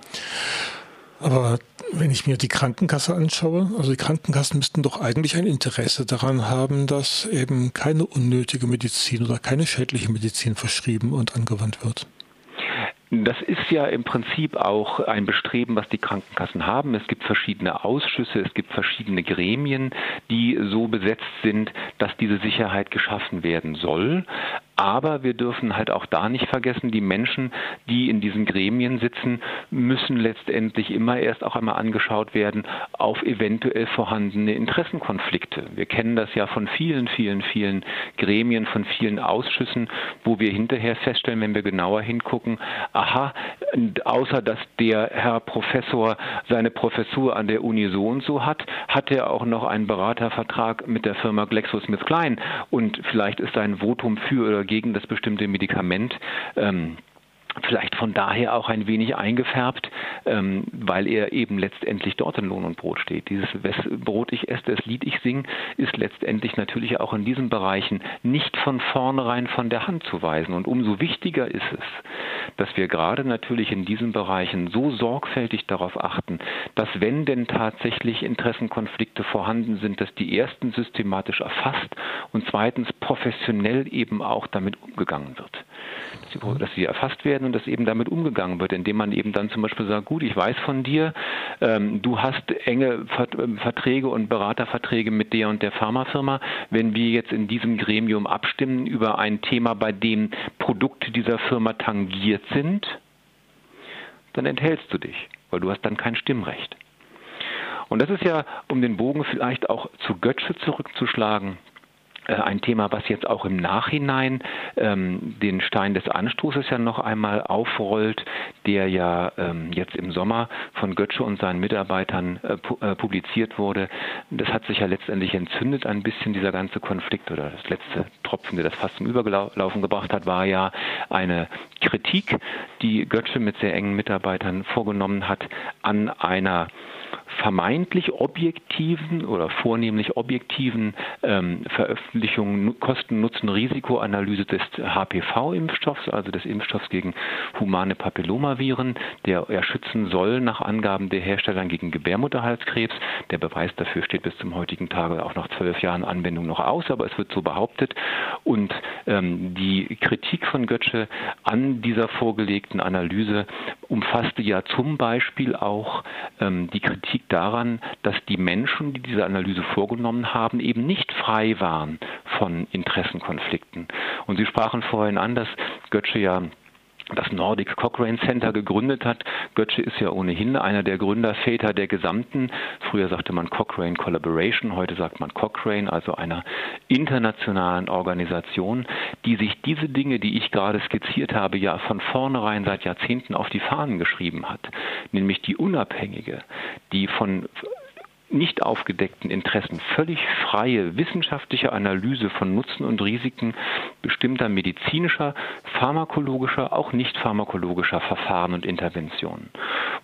Aber wenn ich mir die Krankenkasse anschaue, also die Krankenkassen müssten doch eigentlich ein Interesse daran haben, dass eben keine unnötige Medizin oder keine schädliche Medizin verschrieben und angewandt wird. Das ist ja im Prinzip auch ein Bestreben, was die Krankenkassen haben. Es gibt verschiedene Ausschüsse, es gibt verschiedene Gremien, die so besetzt sind, dass diese Sicherheit geschaffen werden soll. Aber wir dürfen halt auch da nicht vergessen, die Menschen, die in diesen Gremien sitzen, müssen letztendlich immer erst auch einmal angeschaut werden auf eventuell vorhandene Interessenkonflikte. Wir kennen das ja von vielen, vielen, vielen Gremien, von vielen Ausschüssen, wo wir hinterher feststellen, wenn wir genauer hingucken, aha, außer dass der Herr Professor seine Professur an der Uni so und so hat, hat er auch noch einen Beratervertrag mit der Firma GlaxoSmithKline und vielleicht ist sein Votum für oder gegen das bestimmte Medikament ähm, vielleicht von daher auch ein wenig eingefärbt, ähm, weil er eben letztendlich dort in Lohn und Brot steht. Dieses Brot ich esse, das Lied ich sing, ist letztendlich natürlich auch in diesen Bereichen nicht von vornherein von der Hand zu weisen. Und umso wichtiger ist es, dass wir gerade natürlich in diesen Bereichen so sorgfältig darauf achten, dass wenn denn tatsächlich Interessenkonflikte vorhanden sind, dass die ersten systematisch erfasst und zweitens professionell eben auch damit umgegangen wird dass sie erfasst werden und dass eben damit umgegangen wird, indem man eben dann zum Beispiel sagt, gut, ich weiß von dir, ähm, du hast enge ähm, Verträge und Beraterverträge mit der und der Pharmafirma. Wenn wir jetzt in diesem Gremium abstimmen über ein Thema, bei dem Produkte dieser Firma tangiert sind, dann enthältst du dich, weil du hast dann kein Stimmrecht. Und das ist ja, um den Bogen vielleicht auch zu Götze zurückzuschlagen, ein Thema, was jetzt auch im Nachhinein ähm, den Stein des Anstoßes ja noch einmal aufrollt, der ja ähm, jetzt im Sommer von Götze und seinen Mitarbeitern äh, äh, publiziert wurde. Das hat sich ja letztendlich entzündet ein bisschen, dieser ganze Konflikt oder das letzte Tropfen, der das fast zum Überlaufen gebracht hat, war ja eine Kritik, die Götze mit sehr engen Mitarbeitern vorgenommen hat an einer vermeintlich objektiven oder vornehmlich objektiven ähm, Veröffentlichung Kosten-Nutzen-Risikoanalyse des HPV-Impfstoffs, also des Impfstoffs gegen humane Papillomaviren, der er schützen soll nach Angaben der Hersteller gegen Gebärmutterhalskrebs. Der Beweis dafür steht bis zum heutigen Tage auch nach zwölf Jahren Anwendung noch aus, aber es wird so behauptet. Und ähm, die Kritik von Götze an dieser vorgelegten Analyse umfasste ja zum Beispiel auch ähm, die Kritik daran, dass die Menschen, die diese Analyse vorgenommen haben, eben nicht frei waren von Interessenkonflikten. Und Sie sprachen vorhin an, dass Götze ja das Nordic Cochrane Center gegründet hat. Götze ist ja ohnehin einer der Gründerväter der gesamten, früher sagte man Cochrane Collaboration, heute sagt man Cochrane, also einer internationalen Organisation, die sich diese Dinge, die ich gerade skizziert habe, ja von vornherein seit Jahrzehnten auf die Fahnen geschrieben hat, nämlich die unabhängige, die von nicht aufgedeckten Interessen völlig freie wissenschaftliche Analyse von Nutzen und Risiken bestimmter medizinischer, pharmakologischer, auch nicht pharmakologischer Verfahren und Interventionen.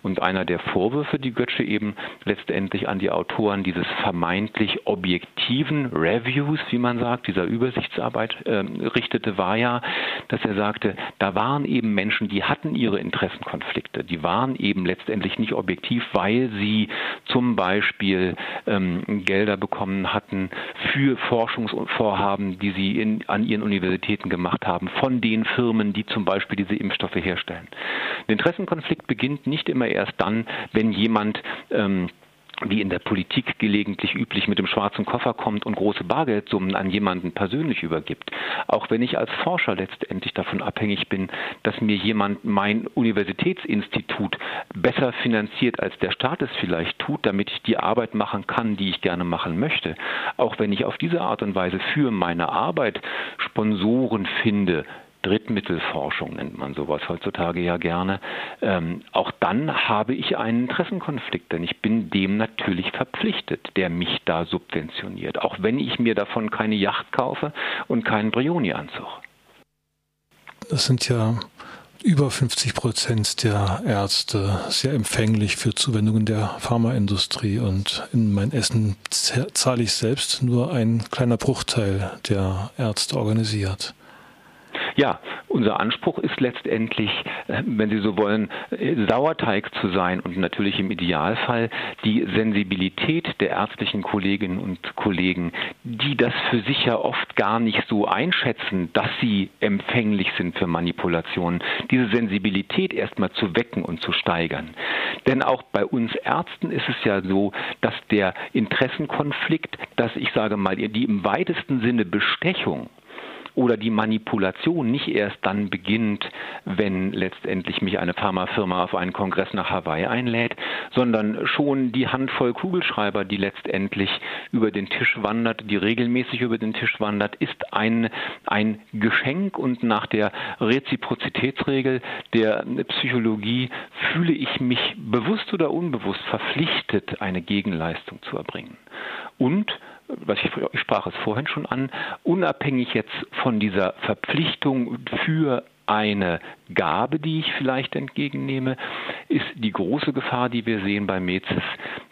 Und einer der Vorwürfe, die Götze eben letztendlich an die Autoren dieses vermeintlich objektiven Reviews, wie man sagt, dieser Übersichtsarbeit äh, richtete, war ja, dass er sagte, da waren eben Menschen, die hatten ihre Interessenkonflikte, die waren eben letztendlich nicht objektiv, weil sie zum Beispiel ähm, Gelder bekommen hatten für Forschungsvorhaben, die sie in, an ihren Universitäten gemacht haben, von den Firmen, die zum Beispiel diese Impfstoffe herstellen. Der Interessenkonflikt beginnt nicht immer erst dann, wenn jemand ähm, wie in der Politik gelegentlich üblich mit dem schwarzen Koffer kommt und große Bargeldsummen an jemanden persönlich übergibt. Auch wenn ich als Forscher letztendlich davon abhängig bin, dass mir jemand mein Universitätsinstitut besser finanziert, als der Staat es vielleicht tut, damit ich die Arbeit machen kann, die ich gerne machen möchte. Auch wenn ich auf diese Art und Weise für meine Arbeit Sponsoren finde, Drittmittelforschung nennt man sowas heutzutage ja gerne, ähm, auch dann habe ich einen Interessenkonflikt, denn ich bin dem natürlich verpflichtet, der mich da subventioniert, auch wenn ich mir davon keine Yacht kaufe und keinen Brioni-Anzug. Das sind ja über 50 Prozent der Ärzte sehr empfänglich für Zuwendungen der Pharmaindustrie und in mein Essen zahle ich selbst nur ein kleiner Bruchteil der Ärzte organisiert. Ja, unser Anspruch ist letztendlich, äh, wenn Sie so wollen, äh, Sauerteig zu sein und natürlich im Idealfall die Sensibilität der ärztlichen Kolleginnen und Kollegen, die das für sich ja oft gar nicht so einschätzen, dass sie empfänglich sind für Manipulationen, diese Sensibilität erstmal zu wecken und zu steigern. Denn auch bei uns Ärzten ist es ja so, dass der Interessenkonflikt, dass ich sage mal, die im weitesten Sinne Bestechung oder die Manipulation nicht erst dann beginnt, wenn letztendlich mich eine Pharmafirma auf einen Kongress nach Hawaii einlädt, sondern schon die Handvoll Kugelschreiber, die letztendlich über den Tisch wandert, die regelmäßig über den Tisch wandert, ist ein, ein Geschenk und nach der Reziprozitätsregel der Psychologie fühle ich mich bewusst oder unbewusst verpflichtet, eine Gegenleistung zu erbringen. Und ich, sprach es vorhin schon an, unabhängig jetzt von dieser Verpflichtung für eine Gabe, die ich vielleicht entgegennehme, ist die große Gefahr, die wir sehen bei Mezis,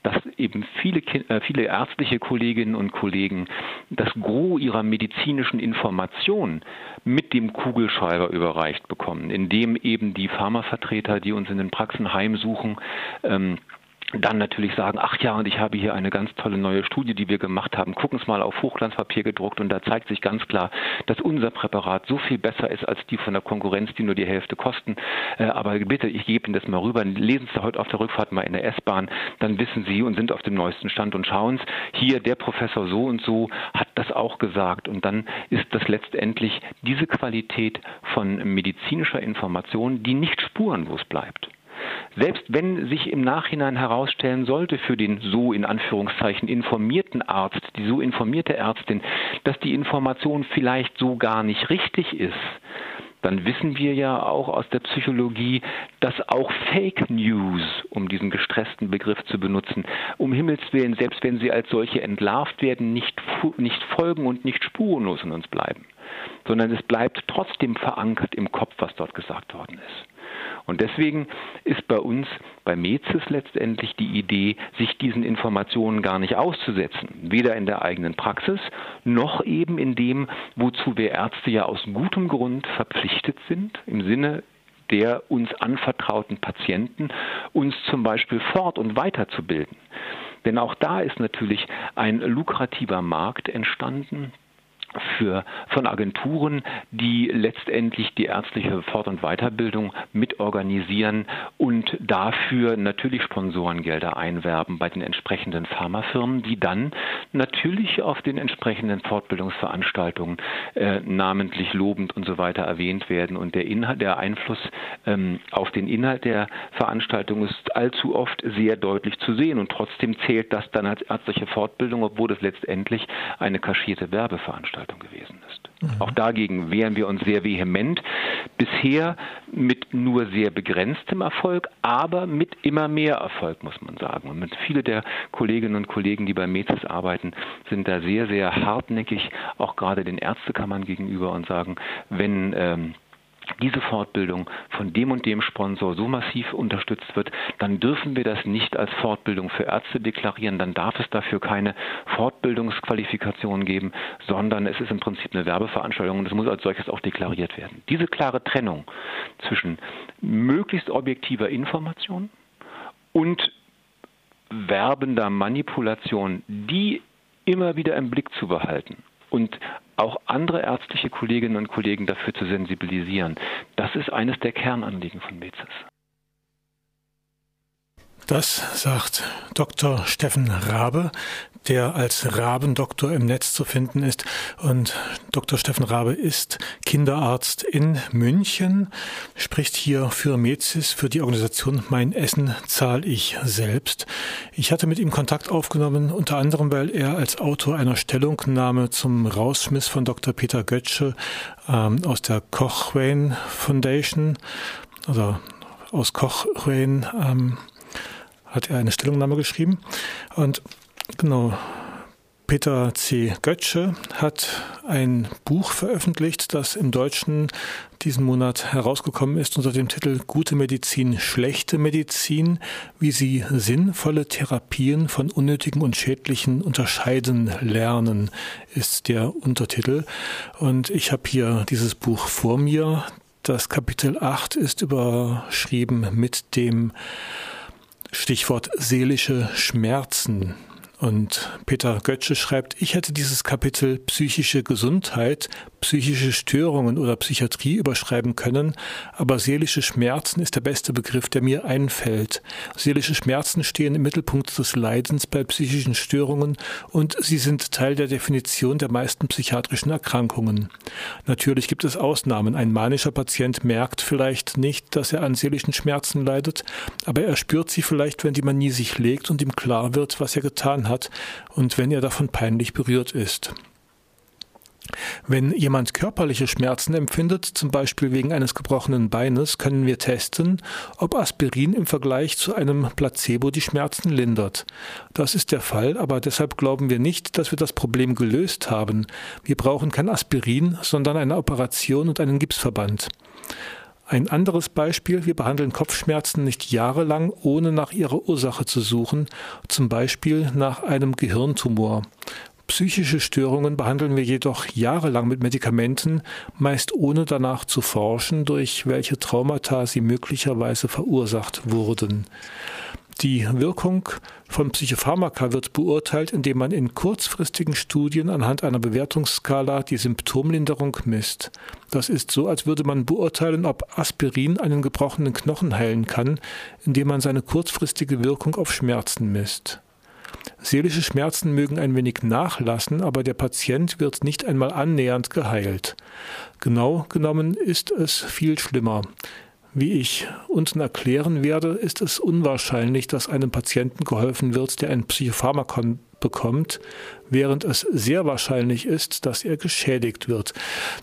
dass eben viele, äh, viele ärztliche Kolleginnen und Kollegen das Gros ihrer medizinischen Informationen mit dem Kugelschreiber überreicht bekommen, indem eben die Pharmavertreter, die uns in den Praxen heimsuchen, ähm, dann natürlich sagen, ach ja, und ich habe hier eine ganz tolle neue Studie, die wir gemacht haben. Gucken es mal auf Hochglanzpapier gedruckt und da zeigt sich ganz klar, dass unser Präparat so viel besser ist als die von der Konkurrenz, die nur die Hälfte kosten. Äh, aber bitte, ich gebe Ihnen das mal rüber. Lesen Sie heute auf der Rückfahrt mal in der S-Bahn, dann wissen Sie und sind auf dem neuesten Stand und schauen Sie, hier der Professor so und so hat das auch gesagt. Und dann ist das letztendlich diese Qualität von medizinischer Information, die nicht spurenlos bleibt. Selbst wenn sich im Nachhinein herausstellen sollte für den so in Anführungszeichen informierten Arzt, die so informierte Ärztin, dass die Information vielleicht so gar nicht richtig ist, dann wissen wir ja auch aus der Psychologie, dass auch Fake News, um diesen gestressten Begriff zu benutzen, um Himmels Willen, selbst wenn sie als solche entlarvt werden, nicht, nicht folgen und nicht spurenlos in uns bleiben, sondern es bleibt trotzdem verankert im Kopf, was dort gesagt worden ist. Und deswegen ist bei uns, bei Mezis letztendlich die Idee, sich diesen Informationen gar nicht auszusetzen. Weder in der eigenen Praxis, noch eben in dem, wozu wir Ärzte ja aus gutem Grund verpflichtet sind, im Sinne der uns anvertrauten Patienten, uns zum Beispiel fort- und weiterzubilden. Denn auch da ist natürlich ein lukrativer Markt entstanden, für, von Agenturen, die letztendlich die ärztliche Fort- und Weiterbildung mitorganisieren und dafür natürlich Sponsorengelder einwerben bei den entsprechenden Pharmafirmen, die dann natürlich auf den entsprechenden Fortbildungsveranstaltungen äh, namentlich lobend und so weiter erwähnt werden. Und der Inhalt, der Einfluss ähm, auf den Inhalt der Veranstaltung ist allzu oft sehr deutlich zu sehen. Und trotzdem zählt das dann als ärztliche Fortbildung, obwohl es letztendlich eine kaschierte Werbeveranstaltung Veranstaltung gewesen ist. Mhm. Auch dagegen wehren wir uns sehr vehement. Bisher mit nur sehr begrenztem Erfolg, aber mit immer mehr Erfolg, muss man sagen. Und viele der Kolleginnen und Kollegen, die bei MEZIS arbeiten, sind da sehr, sehr hartnäckig, auch gerade den Ärztekammern gegenüber und sagen, wenn ähm, diese Fortbildung von dem und dem Sponsor so massiv unterstützt wird, dann dürfen wir das nicht als Fortbildung für Ärzte deklarieren, dann darf es dafür keine Fortbildungsqualifikation geben, sondern es ist im Prinzip eine Werbeveranstaltung und es muss als solches auch deklariert werden. Diese klare Trennung zwischen möglichst objektiver Information und werbender Manipulation, die immer wieder im Blick zu behalten und andere ärztliche Kolleginnen und Kollegen dafür zu sensibilisieren. Das ist eines der Kernanliegen von MEZIS. Das sagt Dr. Steffen Rabe, der als Rabendoktor im Netz zu finden ist. Und Dr. Steffen Rabe ist Kinderarzt in München, spricht hier für Mezis, für die Organisation Mein Essen zahle ich selbst. Ich hatte mit ihm Kontakt aufgenommen, unter anderem, weil er als Autor einer Stellungnahme zum Rausschmiss von Dr. Peter Götzsche ähm, aus der Cochrane Foundation, also aus Cochrane, ähm, hat er eine Stellungnahme geschrieben. Und genau, Peter C. Götzsche hat ein Buch veröffentlicht, das im Deutschen diesen Monat herausgekommen ist unter dem Titel Gute Medizin, schlechte Medizin, wie sie sinnvolle Therapien von unnötigen und schädlichen unterscheiden lernen, ist der Untertitel. Und ich habe hier dieses Buch vor mir. Das Kapitel 8 ist überschrieben mit dem Stichwort seelische Schmerzen. Und Peter Götze schreibt, ich hätte dieses Kapitel psychische Gesundheit, psychische Störungen oder Psychiatrie überschreiben können, aber seelische Schmerzen ist der beste Begriff, der mir einfällt. Seelische Schmerzen stehen im Mittelpunkt des Leidens bei psychischen Störungen und sie sind Teil der Definition der meisten psychiatrischen Erkrankungen. Natürlich gibt es Ausnahmen. Ein manischer Patient merkt vielleicht nicht, dass er an seelischen Schmerzen leidet, aber er spürt sie vielleicht, wenn die Manie sich legt und ihm klar wird, was er getan hat und wenn er davon peinlich berührt ist. Wenn jemand körperliche Schmerzen empfindet, zum Beispiel wegen eines gebrochenen Beines, können wir testen, ob Aspirin im Vergleich zu einem Placebo die Schmerzen lindert. Das ist der Fall, aber deshalb glauben wir nicht, dass wir das Problem gelöst haben. Wir brauchen kein Aspirin, sondern eine Operation und einen Gipsverband. Ein anderes Beispiel, wir behandeln Kopfschmerzen nicht jahrelang, ohne nach ihrer Ursache zu suchen, zum Beispiel nach einem Gehirntumor. Psychische Störungen behandeln wir jedoch jahrelang mit Medikamenten, meist ohne danach zu forschen, durch welche Traumata sie möglicherweise verursacht wurden. Die Wirkung von Psychopharmaka wird beurteilt, indem man in kurzfristigen Studien anhand einer Bewertungsskala die Symptomlinderung misst. Das ist so, als würde man beurteilen, ob Aspirin einen gebrochenen Knochen heilen kann, indem man seine kurzfristige Wirkung auf Schmerzen misst. Seelische Schmerzen mögen ein wenig nachlassen, aber der Patient wird nicht einmal annähernd geheilt. Genau genommen ist es viel schlimmer. Wie ich unten erklären werde, ist es unwahrscheinlich, dass einem Patienten geholfen wird, der ein Psychopharmakon bekommt, während es sehr wahrscheinlich ist, dass er geschädigt wird.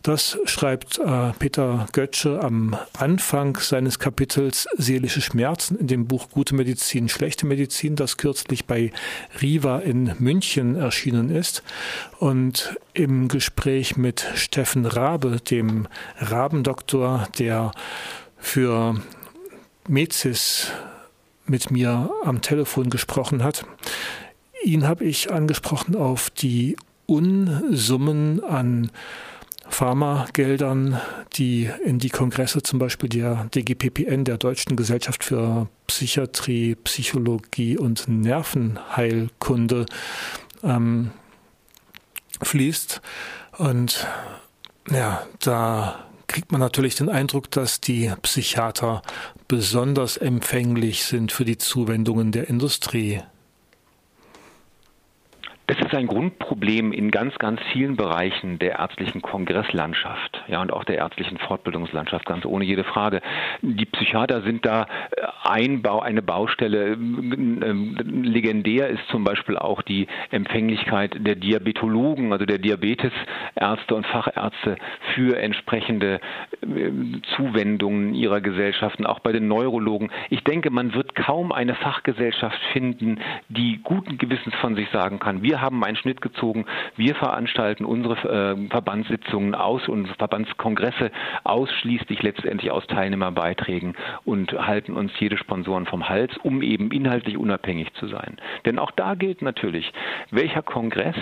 Das schreibt äh, Peter Götzsche am Anfang seines Kapitels Seelische Schmerzen in dem Buch Gute Medizin, schlechte Medizin, das kürzlich bei Riva in München erschienen ist. Und im Gespräch mit Steffen Rabe, dem Rabendoktor, der für Mezis mit mir am Telefon gesprochen hat. Ihn habe ich angesprochen auf die Unsummen an Pharmageldern, die in die Kongresse zum Beispiel der DGPPN, der Deutschen Gesellschaft für Psychiatrie, Psychologie und Nervenheilkunde, ähm, fließt. Und ja, da kriegt man natürlich den Eindruck, dass die Psychiater besonders empfänglich sind für die Zuwendungen der Industrie. Das ist ein Grundproblem in ganz, ganz vielen Bereichen der ärztlichen Kongresslandschaft, ja, und auch der ärztlichen Fortbildungslandschaft, ganz ohne jede Frage. Die Psychiater sind da äh, ein Bau, eine Baustelle. Ähm, legendär ist zum Beispiel auch die Empfänglichkeit der Diabetologen, also der Diabetesärzte und Fachärzte für entsprechende äh, Zuwendungen ihrer Gesellschaften, auch bei den Neurologen. Ich denke, man wird kaum eine Fachgesellschaft finden, die guten Gewissens von sich sagen kann, wir wir haben einen Schnitt gezogen. Wir veranstalten unsere äh, Verbandssitzungen aus und Verbandskongresse ausschließlich letztendlich aus Teilnehmerbeiträgen und halten uns jede Sponsoren vom Hals, um eben inhaltlich unabhängig zu sein. Denn auch da gilt natürlich, welcher Kongress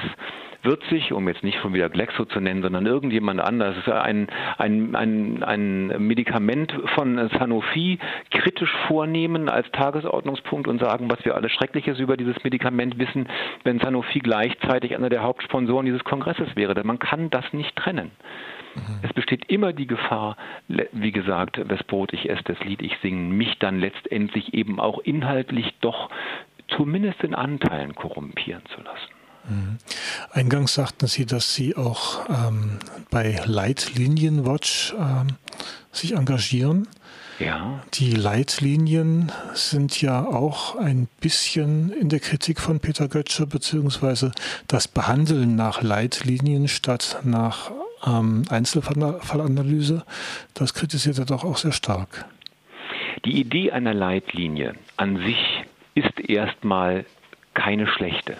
wird sich, um jetzt nicht schon wieder Glaxo zu nennen, sondern irgendjemand anders, ein, ein, ein, ein Medikament von Sanofi kritisch vornehmen als Tagesordnungspunkt und sagen, was wir alles Schreckliches über dieses Medikament wissen, wenn Sanofi gleichzeitig einer der Hauptsponsoren dieses Kongresses wäre. Denn man kann das nicht trennen. Mhm. Es besteht immer die Gefahr, wie gesagt, das Brot ich esse, das Lied ich singe, mich dann letztendlich eben auch inhaltlich doch zumindest in Anteilen korrumpieren zu lassen. Mhm. Eingangs sagten Sie, dass Sie auch ähm, bei Leitlinienwatch ähm, sich engagieren. Ja. Die Leitlinien sind ja auch ein bisschen in der Kritik von Peter Götzsche, beziehungsweise das Behandeln nach Leitlinien statt nach ähm, Einzelfallanalyse. Das kritisiert er doch auch sehr stark. Die Idee einer Leitlinie an sich ist erstmal keine schlechte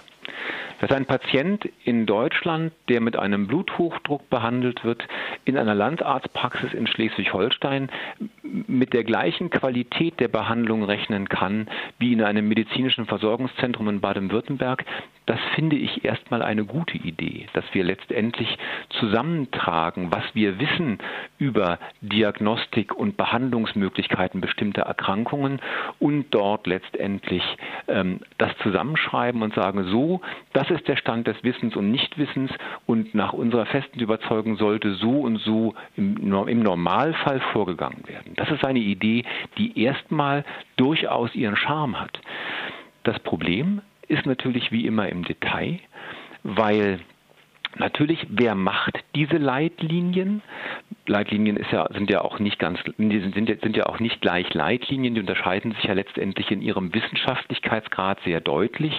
dass ein Patient in Deutschland, der mit einem Bluthochdruck behandelt wird, in einer Landarztpraxis in Schleswig-Holstein mit der gleichen Qualität der Behandlung rechnen kann wie in einem medizinischen Versorgungszentrum in Baden-Württemberg, das finde ich erstmal eine gute Idee, dass wir letztendlich zusammentragen, was wir wissen über Diagnostik und Behandlungsmöglichkeiten bestimmter Erkrankungen und dort letztendlich ähm, das zusammenschreiben und sagen, so, das ist der Stand des Wissens und Nichtwissens und nach unserer festen Überzeugung sollte so und so im, im Normalfall vorgegangen werden. Das ist eine Idee, die erstmal durchaus ihren Charme hat. Das Problem ist natürlich wie immer im Detail, weil Natürlich, wer macht diese Leitlinien? Leitlinien ja, sind ja auch nicht ganz sind, sind ja auch nicht gleich Leitlinien, die unterscheiden sich ja letztendlich in ihrem Wissenschaftlichkeitsgrad sehr deutlich.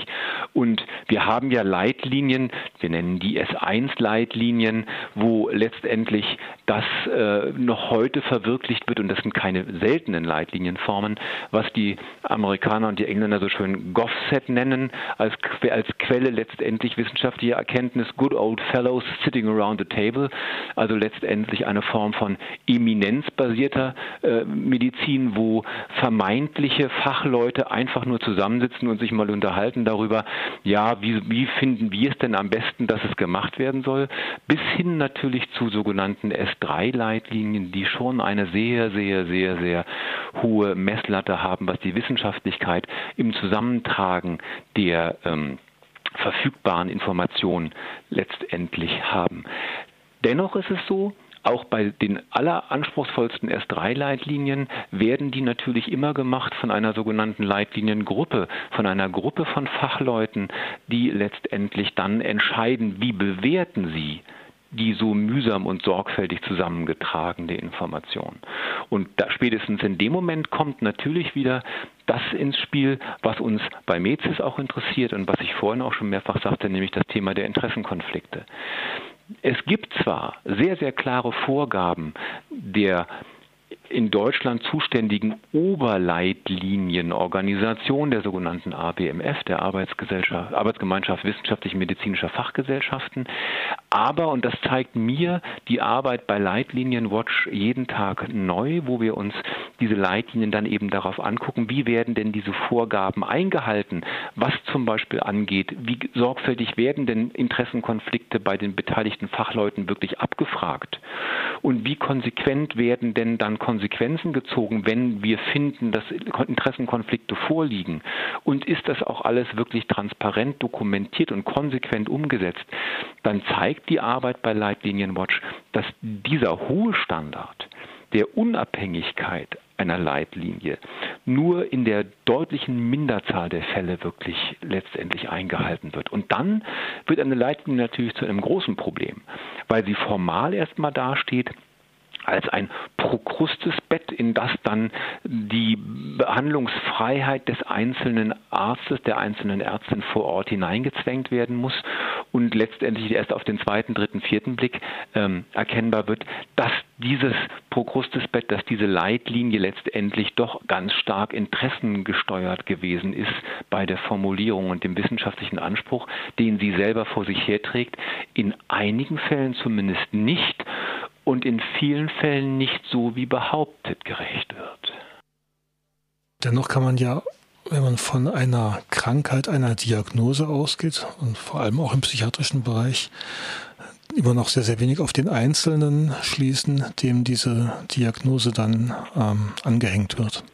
Und wir haben ja Leitlinien, wir nennen die S1-Leitlinien, wo letztendlich das äh, noch heute verwirklicht wird, und das sind keine seltenen Leitlinienformen, was die Amerikaner und die Engländer so schön GovSet nennen, als, als Quelle letztendlich wissenschaftlicher Erkenntnis, Good Old Fellows Sitting Around the Table, also letztendlich eine Form von eminenzbasierter äh, Medizin, wo vermeintliche Fachleute einfach nur zusammensitzen und sich mal unterhalten darüber, ja, wie, wie finden wir es denn am besten, dass es gemacht werden soll, bis hin natürlich zu sogenannten S3-Leitlinien, die schon eine sehr, sehr, sehr, sehr hohe Messlatte haben, was die Wissenschaftlichkeit im Zusammentragen der ähm, verfügbaren Informationen letztendlich haben. Dennoch ist es so, auch bei den alleranspruchsvollsten S3-Leitlinien werden die natürlich immer gemacht von einer sogenannten Leitliniengruppe, von einer Gruppe von Fachleuten, die letztendlich dann entscheiden, wie bewerten sie die so mühsam und sorgfältig zusammengetragene Information. Und da spätestens in dem Moment kommt natürlich wieder das ins Spiel, was uns bei Mezis auch interessiert und was ich vorhin auch schon mehrfach sagte, nämlich das Thema der Interessenkonflikte. Es gibt zwar sehr, sehr klare Vorgaben der in Deutschland zuständigen Oberleitlinienorganisation der sogenannten ABMF, der Arbeitsgesellschaft, Arbeitsgemeinschaft wissenschaftlich-medizinischer Fachgesellschaften. Aber, und das zeigt mir die Arbeit bei Leitlinienwatch jeden Tag neu, wo wir uns diese Leitlinien dann eben darauf angucken, wie werden denn diese Vorgaben eingehalten, was zum Beispiel angeht, wie sorgfältig werden denn Interessenkonflikte bei den beteiligten Fachleuten wirklich abgefragt und wie konsequent werden denn dann Konsequenzen gezogen, wenn wir finden, dass Interessenkonflikte vorliegen? Und ist das auch alles wirklich transparent dokumentiert und konsequent umgesetzt? Dann zeigt die Arbeit bei Leitlinien Watch, dass dieser hohe Standard der Unabhängigkeit einer Leitlinie nur in der deutlichen Minderzahl der Fälle wirklich letztendlich eingehalten wird. Und dann wird eine Leitlinie natürlich zu einem großen Problem, weil sie formal erstmal dasteht, als ein Prokrustesbett, in das dann die Behandlungsfreiheit des einzelnen Arztes, der einzelnen Ärztin vor Ort hineingezwängt werden muss und letztendlich erst auf den zweiten, dritten, vierten Blick ähm, erkennbar wird, dass dieses Prokrustesbett, dass diese Leitlinie letztendlich doch ganz stark interessengesteuert gewesen ist bei der Formulierung und dem wissenschaftlichen Anspruch, den sie selber vor sich herträgt, in einigen Fällen zumindest nicht und in vielen Fällen nicht so wie behauptet gerecht wird. Dennoch kann man ja, wenn man von einer Krankheit, einer Diagnose ausgeht und vor allem auch im psychiatrischen Bereich, immer noch sehr, sehr wenig auf den Einzelnen schließen, dem diese Diagnose dann ähm, angehängt wird.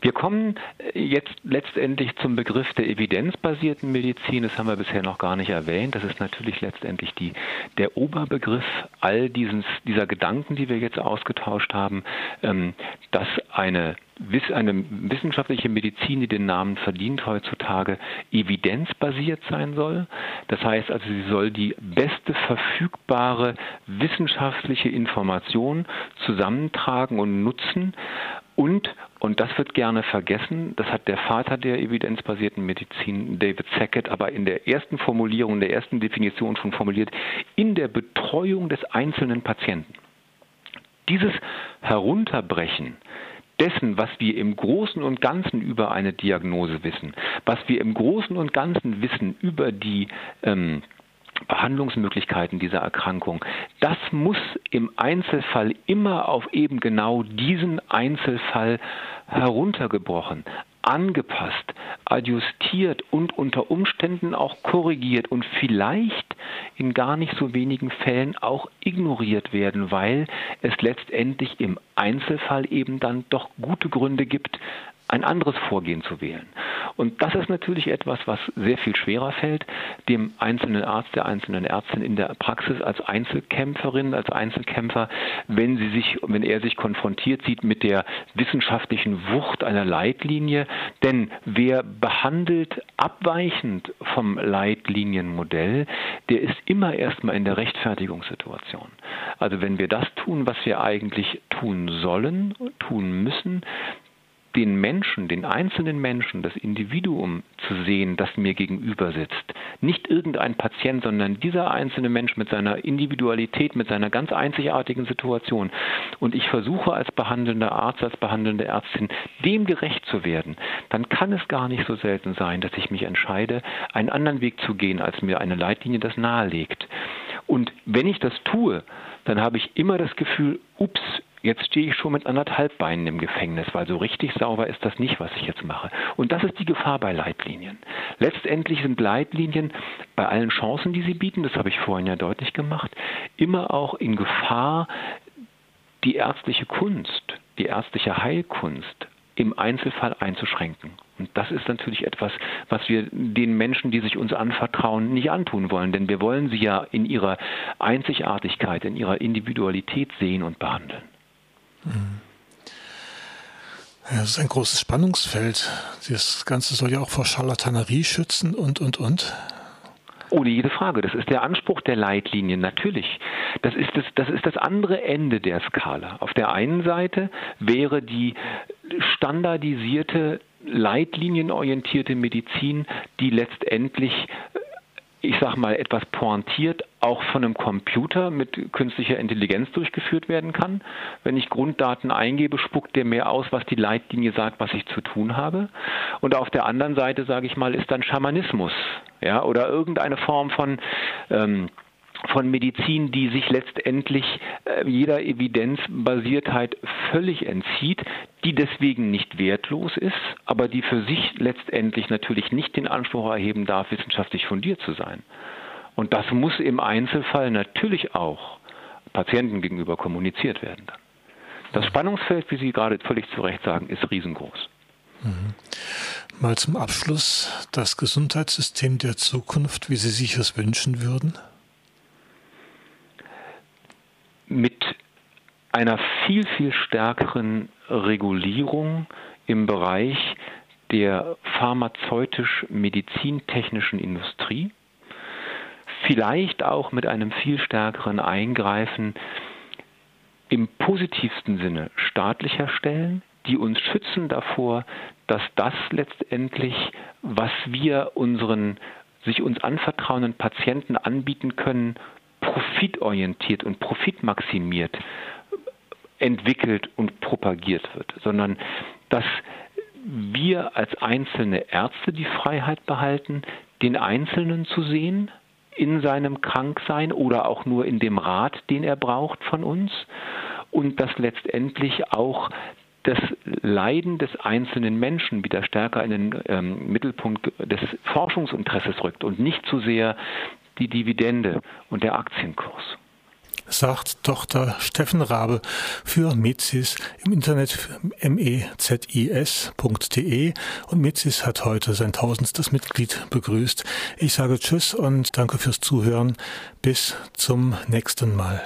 Wir kommen äh, jetzt letztendlich zum Begriff der evidenzbasierten Medizin. Das haben wir bisher noch gar nicht erwähnt. Das ist natürlich letztendlich die, der Oberbegriff all dieses, dieser Gedanken, die wir jetzt ausgetauscht haben, ähm, dass eine eine wissenschaftliche Medizin, die den Namen verdient heutzutage, evidenzbasiert sein soll. Das heißt also, sie soll die beste verfügbare wissenschaftliche Information zusammentragen und nutzen und, und das wird gerne vergessen, das hat der Vater der evidenzbasierten Medizin, David Sackett, aber in der ersten Formulierung, in der ersten Definition schon formuliert, in der Betreuung des einzelnen Patienten. Dieses Herunterbrechen dessen, was wir im Großen und Ganzen über eine Diagnose wissen, was wir im Großen und Ganzen wissen über die ähm, Behandlungsmöglichkeiten dieser Erkrankung. Das muss im Einzelfall immer auf eben genau diesen Einzelfall heruntergebrochen, angepasst, adjustiert und unter Umständen auch korrigiert und vielleicht in gar nicht so wenigen Fällen auch ignoriert werden, weil es letztendlich im Einzelfall eben dann doch gute Gründe gibt, ein anderes Vorgehen zu wählen. Und das ist natürlich etwas, was sehr viel schwerer fällt, dem einzelnen Arzt, der einzelnen Ärztin in der Praxis als Einzelkämpferin, als Einzelkämpfer, wenn sie sich, wenn er sich konfrontiert sieht mit der wissenschaftlichen Wucht einer Leitlinie. Denn wer behandelt abweichend vom Leitlinienmodell, der ist immer erstmal in der Rechtfertigungssituation. Also wenn wir das tun, was wir eigentlich tun sollen, tun müssen, den Menschen, den einzelnen Menschen, das Individuum zu sehen, das mir gegenüber sitzt. Nicht irgendein Patient, sondern dieser einzelne Mensch mit seiner Individualität, mit seiner ganz einzigartigen Situation. Und ich versuche als behandelnder Arzt, als behandelnde Ärztin, dem gerecht zu werden. Dann kann es gar nicht so selten sein, dass ich mich entscheide, einen anderen Weg zu gehen, als mir eine Leitlinie das nahelegt. Und wenn ich das tue, dann habe ich immer das Gefühl, ups, Jetzt stehe ich schon mit anderthalb Beinen im Gefängnis, weil so richtig sauber ist das nicht, was ich jetzt mache. Und das ist die Gefahr bei Leitlinien. Letztendlich sind Leitlinien bei allen Chancen, die sie bieten, das habe ich vorhin ja deutlich gemacht, immer auch in Gefahr, die ärztliche Kunst, die ärztliche Heilkunst im Einzelfall einzuschränken. Und das ist natürlich etwas, was wir den Menschen, die sich uns anvertrauen, nicht antun wollen. Denn wir wollen sie ja in ihrer Einzigartigkeit, in ihrer Individualität sehen und behandeln. Ja, das ist ein großes Spannungsfeld. Das Ganze soll ja auch vor Charlatanerie schützen und, und, und. Ohne jede Frage. Das ist der Anspruch der Leitlinien, natürlich. Das ist das, das ist das andere Ende der Skala. Auf der einen Seite wäre die standardisierte, leitlinienorientierte Medizin, die letztendlich ich sag mal, etwas pointiert auch von einem Computer mit künstlicher Intelligenz durchgeführt werden kann. Wenn ich Grunddaten eingebe, spuckt der mir aus, was die Leitlinie sagt, was ich zu tun habe. Und auf der anderen Seite, sage ich mal, ist dann Schamanismus, ja, oder irgendeine Form von ähm, von Medizin, die sich letztendlich äh, jeder Evidenzbasiertheit völlig entzieht, die deswegen nicht wertlos ist, aber die für sich letztendlich natürlich nicht den Anspruch erheben darf, wissenschaftlich fundiert zu sein. Und das muss im Einzelfall natürlich auch Patienten gegenüber kommuniziert werden. Das Spannungsfeld, wie Sie gerade völlig zu Recht sagen, ist riesengroß. Mhm. Mal zum Abschluss das Gesundheitssystem der Zukunft, wie Sie sich es wünschen würden? Mit einer viel, viel stärkeren Regulierung im Bereich der pharmazeutisch-medizintechnischen Industrie, vielleicht auch mit einem viel stärkeren Eingreifen im positivsten Sinne staatlicher Stellen, die uns schützen davor, dass das letztendlich, was wir unseren sich uns anvertrauenden Patienten anbieten können, profitorientiert und profitmaximiert entwickelt und propagiert wird, sondern dass wir als einzelne Ärzte die Freiheit behalten, den Einzelnen zu sehen in seinem Kranksein oder auch nur in dem Rat, den er braucht von uns und dass letztendlich auch das Leiden des einzelnen Menschen wieder stärker in den ähm, Mittelpunkt des Forschungsinteresses rückt und nicht zu sehr die Dividende und der Aktienkurs. Sagt Dr. Steffen Rabe für Mezis im Internet mezis.de und Mezis hat heute sein tausendstes Mitglied begrüßt. Ich sage Tschüss und danke fürs Zuhören. Bis zum nächsten Mal.